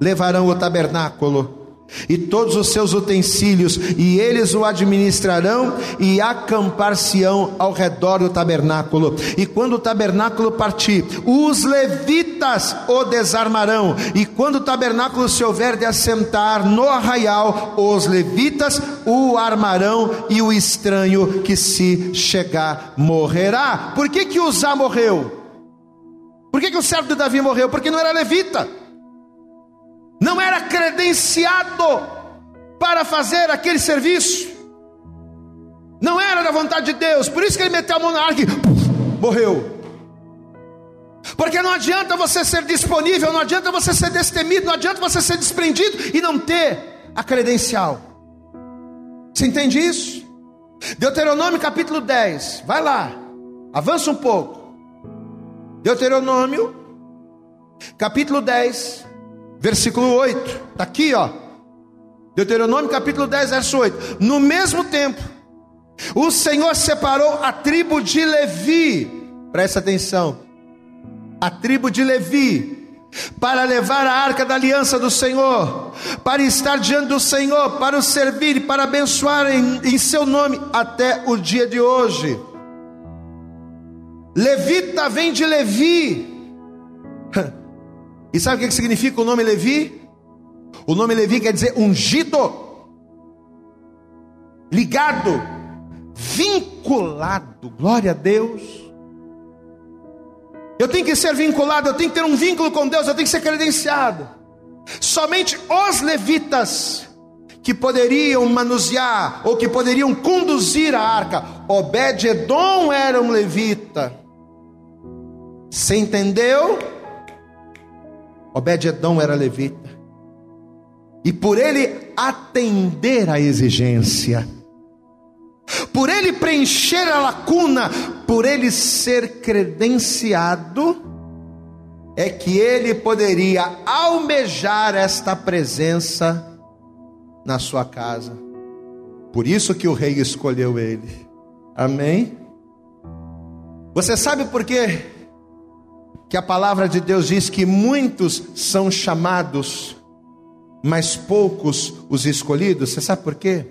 levarão o tabernáculo e todos os seus utensílios, e eles o administrarão e acampar-se-ão ao redor do tabernáculo. E quando o tabernáculo partir, os levitas o desarmarão. E quando o tabernáculo se houver de assentar no arraial, os levitas o armarão e o estranho que se chegar morrerá. Por que que Uzá morreu? Por que que o servo de Davi morreu? Porque não era levita não era credenciado para fazer aquele serviço, não era da vontade de Deus, por isso que ele meteu a mão na arca e morreu. Porque não adianta você ser disponível, não adianta você ser destemido, não adianta você ser desprendido e não ter a credencial. Você entende isso? Deuteronômio capítulo 10, vai lá, avança um pouco. Deuteronômio, capítulo 10, versículo 8, está aqui, ó. Deuteronômio capítulo 10, verso 8. No mesmo tempo, o Senhor separou a tribo de Levi, presta atenção, a tribo de Levi, para levar a arca da aliança do Senhor, para estar diante do Senhor, para o servir e para abençoar em, em seu nome até o dia de hoje. Levita vem de Levi. E sabe o que significa o nome Levi? O nome Levi quer dizer ungido, ligado, vinculado. Glória a Deus. Eu tenho que ser vinculado, eu tenho que ter um vínculo com Deus, eu tenho que ser credenciado. Somente os levitas que poderiam manusear ou que poderiam conduzir a arca. Obed-edom era um levita. Você entendeu? Obed-Edom era levita. E por ele atender a exigência, por ele preencher a lacuna, por ele ser credenciado, é que ele poderia almejar esta presença na sua casa. Por isso que o rei escolheu ele. Amém? Você sabe por quê? Que a palavra de Deus diz que muitos são chamados, mas poucos os escolhidos. Você sabe por quê?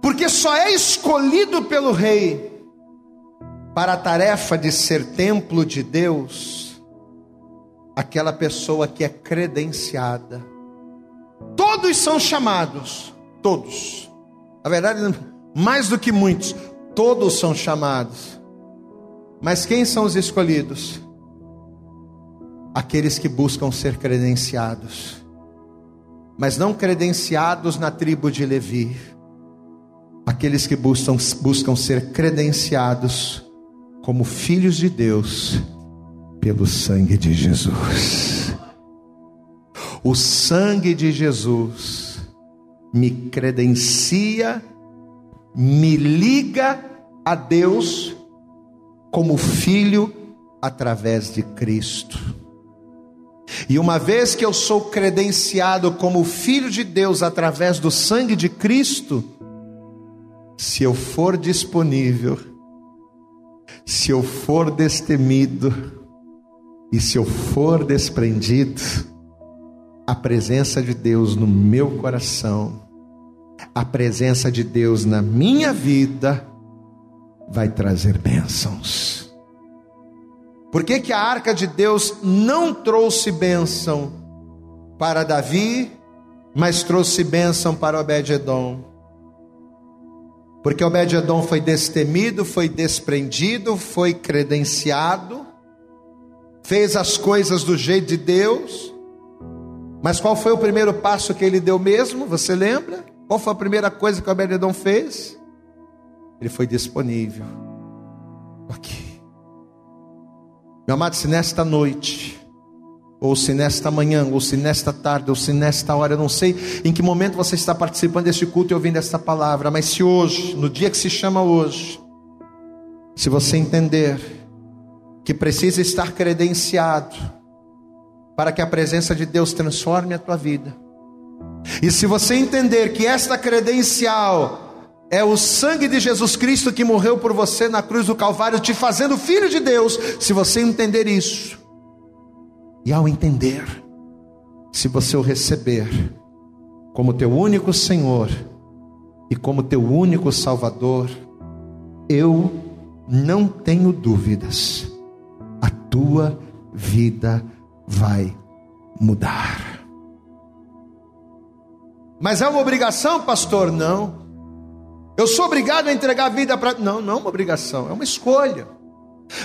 Porque só é escolhido pelo rei para a tarefa de ser templo de Deus aquela pessoa que é credenciada. Todos são chamados, todos. Na verdade, mais do que muitos, todos são chamados mas quem são os escolhidos? Aqueles que buscam ser credenciados, mas não credenciados na tribo de Levi, aqueles que buscam, buscam ser credenciados como filhos de Deus pelo sangue de Jesus. O sangue de Jesus me credencia, me liga a Deus como filho através de Cristo. E uma vez que eu sou credenciado como filho de Deus através do sangue de Cristo, se eu for disponível, se eu for destemido e se eu for desprendido, a presença de Deus no meu coração, a presença de Deus na minha vida, vai trazer bênçãos. Por que, que a arca de Deus não trouxe bênção para Davi, mas trouxe bênção para Obed-Edom? Porque Obed-Edom foi destemido, foi desprendido, foi credenciado, fez as coisas do jeito de Deus. Mas qual foi o primeiro passo que ele deu mesmo? Você lembra? Qual foi a primeira coisa que Obed-Edom fez? Ele foi disponível. Ok. Meu amado, se nesta noite, ou se nesta manhã, ou se nesta tarde, ou se nesta hora, eu não sei em que momento você está participando deste culto e ouvindo esta palavra, mas se hoje, no dia que se chama hoje, se você entender que precisa estar credenciado para que a presença de Deus transforme a tua vida, e se você entender que esta credencial é o sangue de Jesus Cristo que morreu por você na cruz do Calvário, te fazendo filho de Deus. Se você entender isso, e ao entender, se você o receber como teu único Senhor e como teu único Salvador, eu não tenho dúvidas, a tua vida vai mudar. Mas é uma obrigação, pastor? Não. Eu sou obrigado a entregar a vida para. Não, não é uma obrigação, é uma escolha.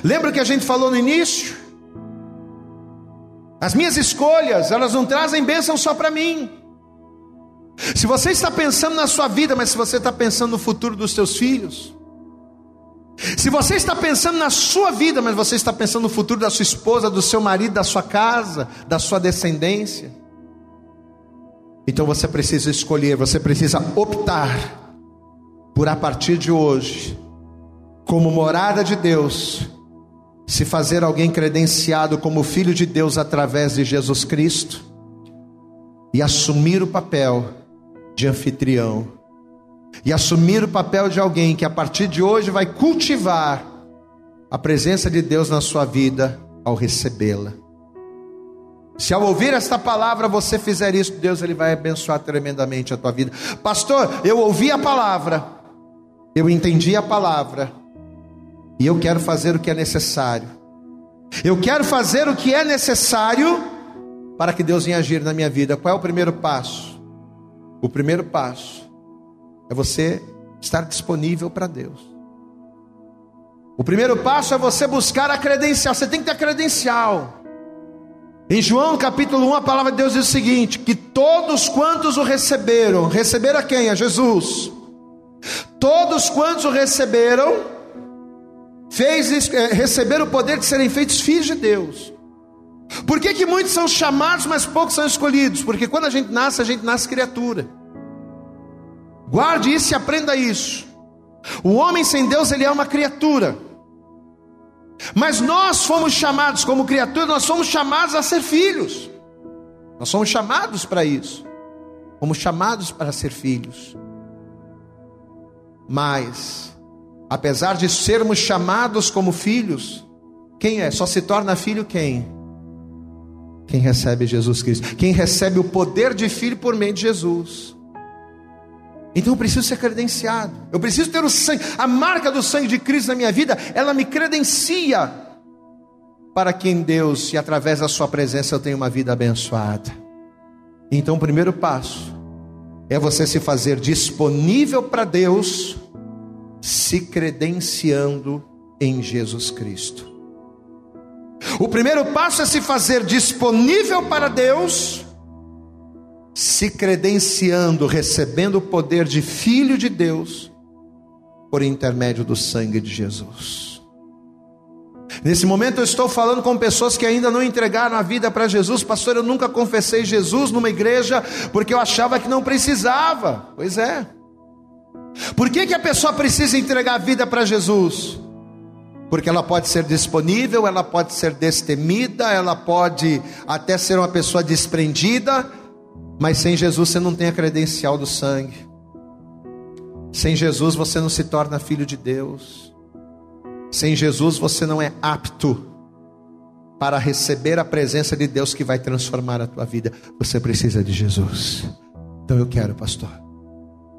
Lembra que a gente falou no início? As minhas escolhas, elas não trazem bênção só para mim. Se você está pensando na sua vida, mas se você está pensando no futuro dos seus filhos, se você está pensando na sua vida, mas você está pensando no futuro da sua esposa, do seu marido, da sua casa, da sua descendência, então você precisa escolher, você precisa optar por a partir de hoje, como morada de Deus, se fazer alguém credenciado como filho de Deus através de Jesus Cristo e assumir o papel de anfitrião e assumir o papel de alguém que a partir de hoje vai cultivar a presença de Deus na sua vida ao recebê-la. Se ao ouvir esta palavra você fizer isso, Deus ele vai abençoar tremendamente a tua vida. Pastor, eu ouvi a palavra, eu entendi a palavra e eu quero fazer o que é necessário. Eu quero fazer o que é necessário para que Deus venha agir na minha vida. Qual é o primeiro passo? O primeiro passo é você estar disponível para Deus. O primeiro passo é você buscar a credencial. Você tem que ter a credencial. Em João capítulo 1, a palavra de Deus diz o seguinte: que todos quantos o receberam, receberam a quem? A Jesus Todos quantos o receberam, fez é, receber o poder de serem feitos filhos de Deus. Por que, que muitos são chamados, mas poucos são escolhidos? Porque quando a gente nasce, a gente nasce criatura. Guarde isso e aprenda isso. O homem sem Deus, ele é uma criatura. Mas nós fomos chamados como criatura, nós somos chamados a ser filhos. Nós somos chamados para isso. Fomos chamados para ser filhos. Mas, apesar de sermos chamados como filhos, quem é? Só se torna filho quem? Quem recebe Jesus Cristo. Quem recebe o poder de filho por meio de Jesus. Então eu preciso ser credenciado. Eu preciso ter o sangue, a marca do sangue de Cristo na minha vida, ela me credencia para que em Deus e através da sua presença eu tenha uma vida abençoada. Então o primeiro passo é você se fazer disponível para Deus, se credenciando em Jesus Cristo. O primeiro passo é se fazer disponível para Deus, se credenciando, recebendo o poder de filho de Deus, por intermédio do sangue de Jesus. Nesse momento eu estou falando com pessoas que ainda não entregaram a vida para Jesus. Pastor, eu nunca confessei Jesus numa igreja porque eu achava que não precisava. Pois é. Por que, que a pessoa precisa entregar a vida para Jesus? porque ela pode ser disponível, ela pode ser destemida, ela pode até ser uma pessoa desprendida, mas sem Jesus você não tem a credencial do sangue. Sem Jesus você não se torna filho de Deus. Sem Jesus você não é apto para receber a presença de Deus que vai transformar a tua vida. Você precisa de Jesus. Então eu quero, pastor.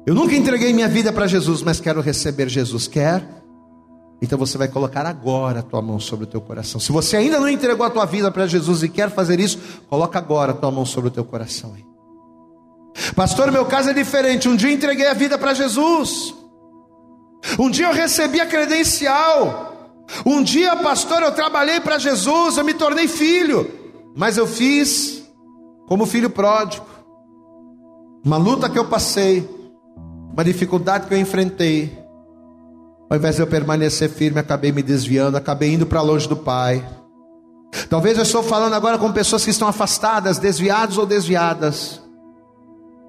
Eu nunca entreguei minha vida para Jesus, mas quero receber Jesus. Quer? Então você vai colocar agora a tua mão sobre o teu coração. Se você ainda não entregou a tua vida para Jesus e quer fazer isso, coloca agora a tua mão sobre o teu coração. Pastor, meu caso é diferente. Um dia entreguei a vida para Jesus. Um dia eu recebi a credencial. Um dia, pastor, eu trabalhei para Jesus, eu me tornei filho. Mas eu fiz como filho pródigo. Uma luta que eu passei, uma dificuldade que eu enfrentei. Ao invés de eu permanecer firme, acabei me desviando, acabei indo para longe do Pai. Talvez eu estou falando agora com pessoas que estão afastadas, desviados ou desviadas.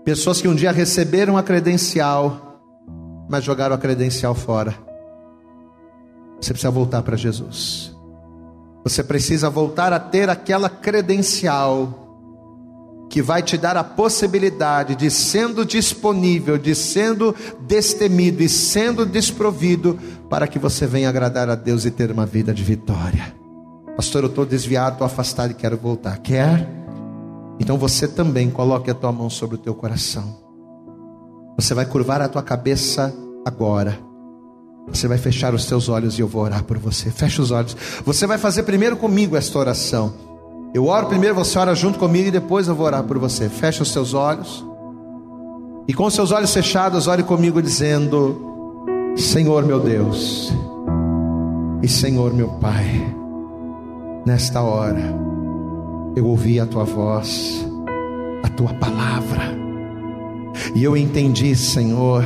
Pessoas que um dia receberam a credencial, mas jogaram a credencial fora. Você precisa voltar para Jesus. Você precisa voltar a ter aquela credencial que vai te dar a possibilidade de, sendo disponível, de sendo destemido e sendo desprovido, para que você venha agradar a Deus e ter uma vida de vitória. Pastor, eu estou desviado, estou afastado e quero voltar. Quer? Então você também coloque a tua mão sobre o teu coração. Você vai curvar a tua cabeça agora. Você vai fechar os teus olhos e eu vou orar por você. Fecha os olhos. Você vai fazer primeiro comigo esta oração. Eu oro primeiro, você ora junto comigo e depois eu vou orar por você. Fecha os teus olhos. E com os seus olhos fechados, ore comigo dizendo: Senhor meu Deus e Senhor meu Pai, nesta hora eu ouvi a tua voz, a tua palavra, e eu entendi, Senhor,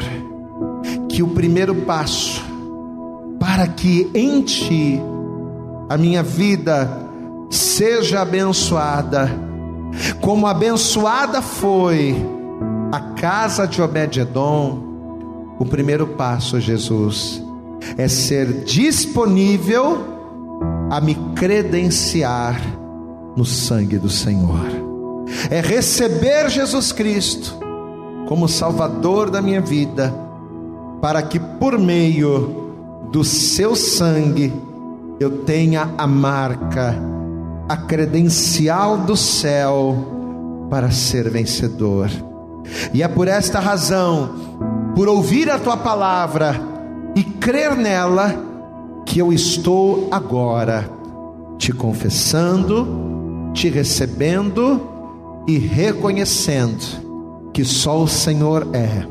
que o primeiro passo para que em ti a minha vida seja abençoada, como abençoada foi a casa de Obed-edom, o primeiro passo, Jesus, é ser disponível a me credenciar no sangue do Senhor. É receber Jesus Cristo como Salvador da minha vida, para que por meio do seu sangue eu tenha a marca, a credencial do céu para ser vencedor. E é por esta razão, por ouvir a tua palavra e crer nela, que eu estou agora te confessando te recebendo e reconhecendo que só o Senhor é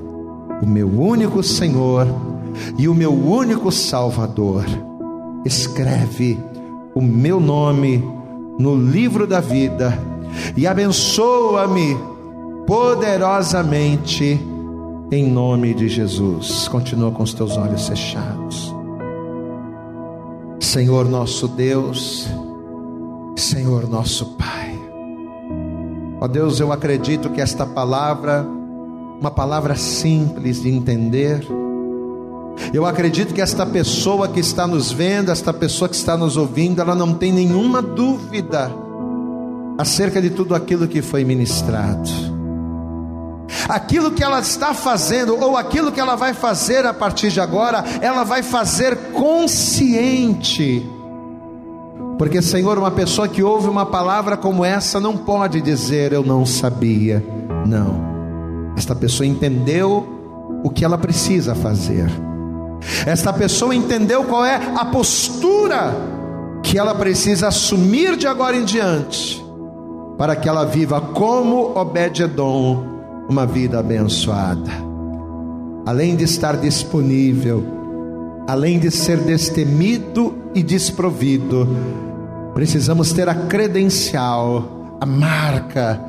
o meu único Senhor e o meu único Salvador. Escreve o meu nome no livro da vida e abençoa-me poderosamente em nome de Jesus. Continua com os teus olhos fechados. Senhor nosso Deus, Senhor nosso Pai. Ó Deus, eu acredito que esta palavra, uma palavra simples de entender, eu acredito que esta pessoa que está nos vendo, esta pessoa que está nos ouvindo, ela não tem nenhuma dúvida acerca de tudo aquilo que foi ministrado. Aquilo que ela está fazendo, ou aquilo que ela vai fazer a partir de agora, ela vai fazer consciente porque, Senhor, uma pessoa que ouve uma palavra como essa não pode dizer eu não sabia. Não. Esta pessoa entendeu o que ela precisa fazer. Esta pessoa entendeu qual é a postura que ela precisa assumir de agora em diante, para que ela viva como Obed-edom, uma vida abençoada. Além de estar disponível, além de ser destemido e desprovido, Precisamos ter a credencial, a marca.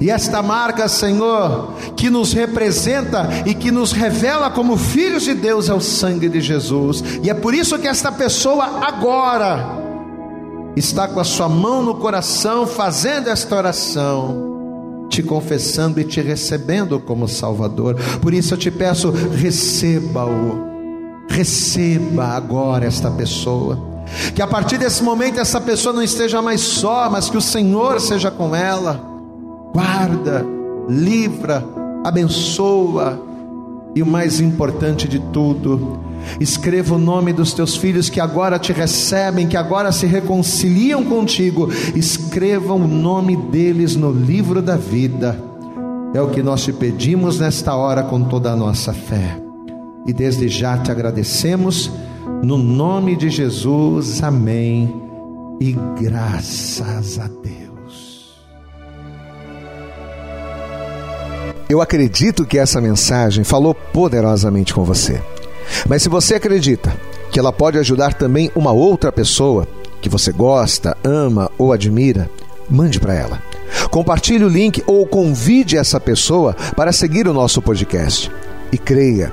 E esta marca, Senhor, que nos representa e que nos revela como filhos de Deus é o sangue de Jesus. E é por isso que esta pessoa agora está com a sua mão no coração fazendo esta oração, te confessando e te recebendo como Salvador. Por isso eu te peço, receba-o Receba agora esta pessoa. Que a partir desse momento essa pessoa não esteja mais só, mas que o Senhor seja com ela. Guarda, livra, abençoa e o mais importante de tudo, escreva o nome dos teus filhos que agora te recebem, que agora se reconciliam contigo. Escreva o nome deles no livro da vida. É o que nós te pedimos nesta hora com toda a nossa fé. E desde já te agradecemos, no nome de Jesus, amém. E graças a Deus. Eu acredito que essa mensagem falou poderosamente com você. Mas se você acredita que ela pode ajudar também uma outra pessoa que você gosta, ama ou admira, mande para ela. Compartilhe o link ou convide essa pessoa para seguir o nosso podcast. E creia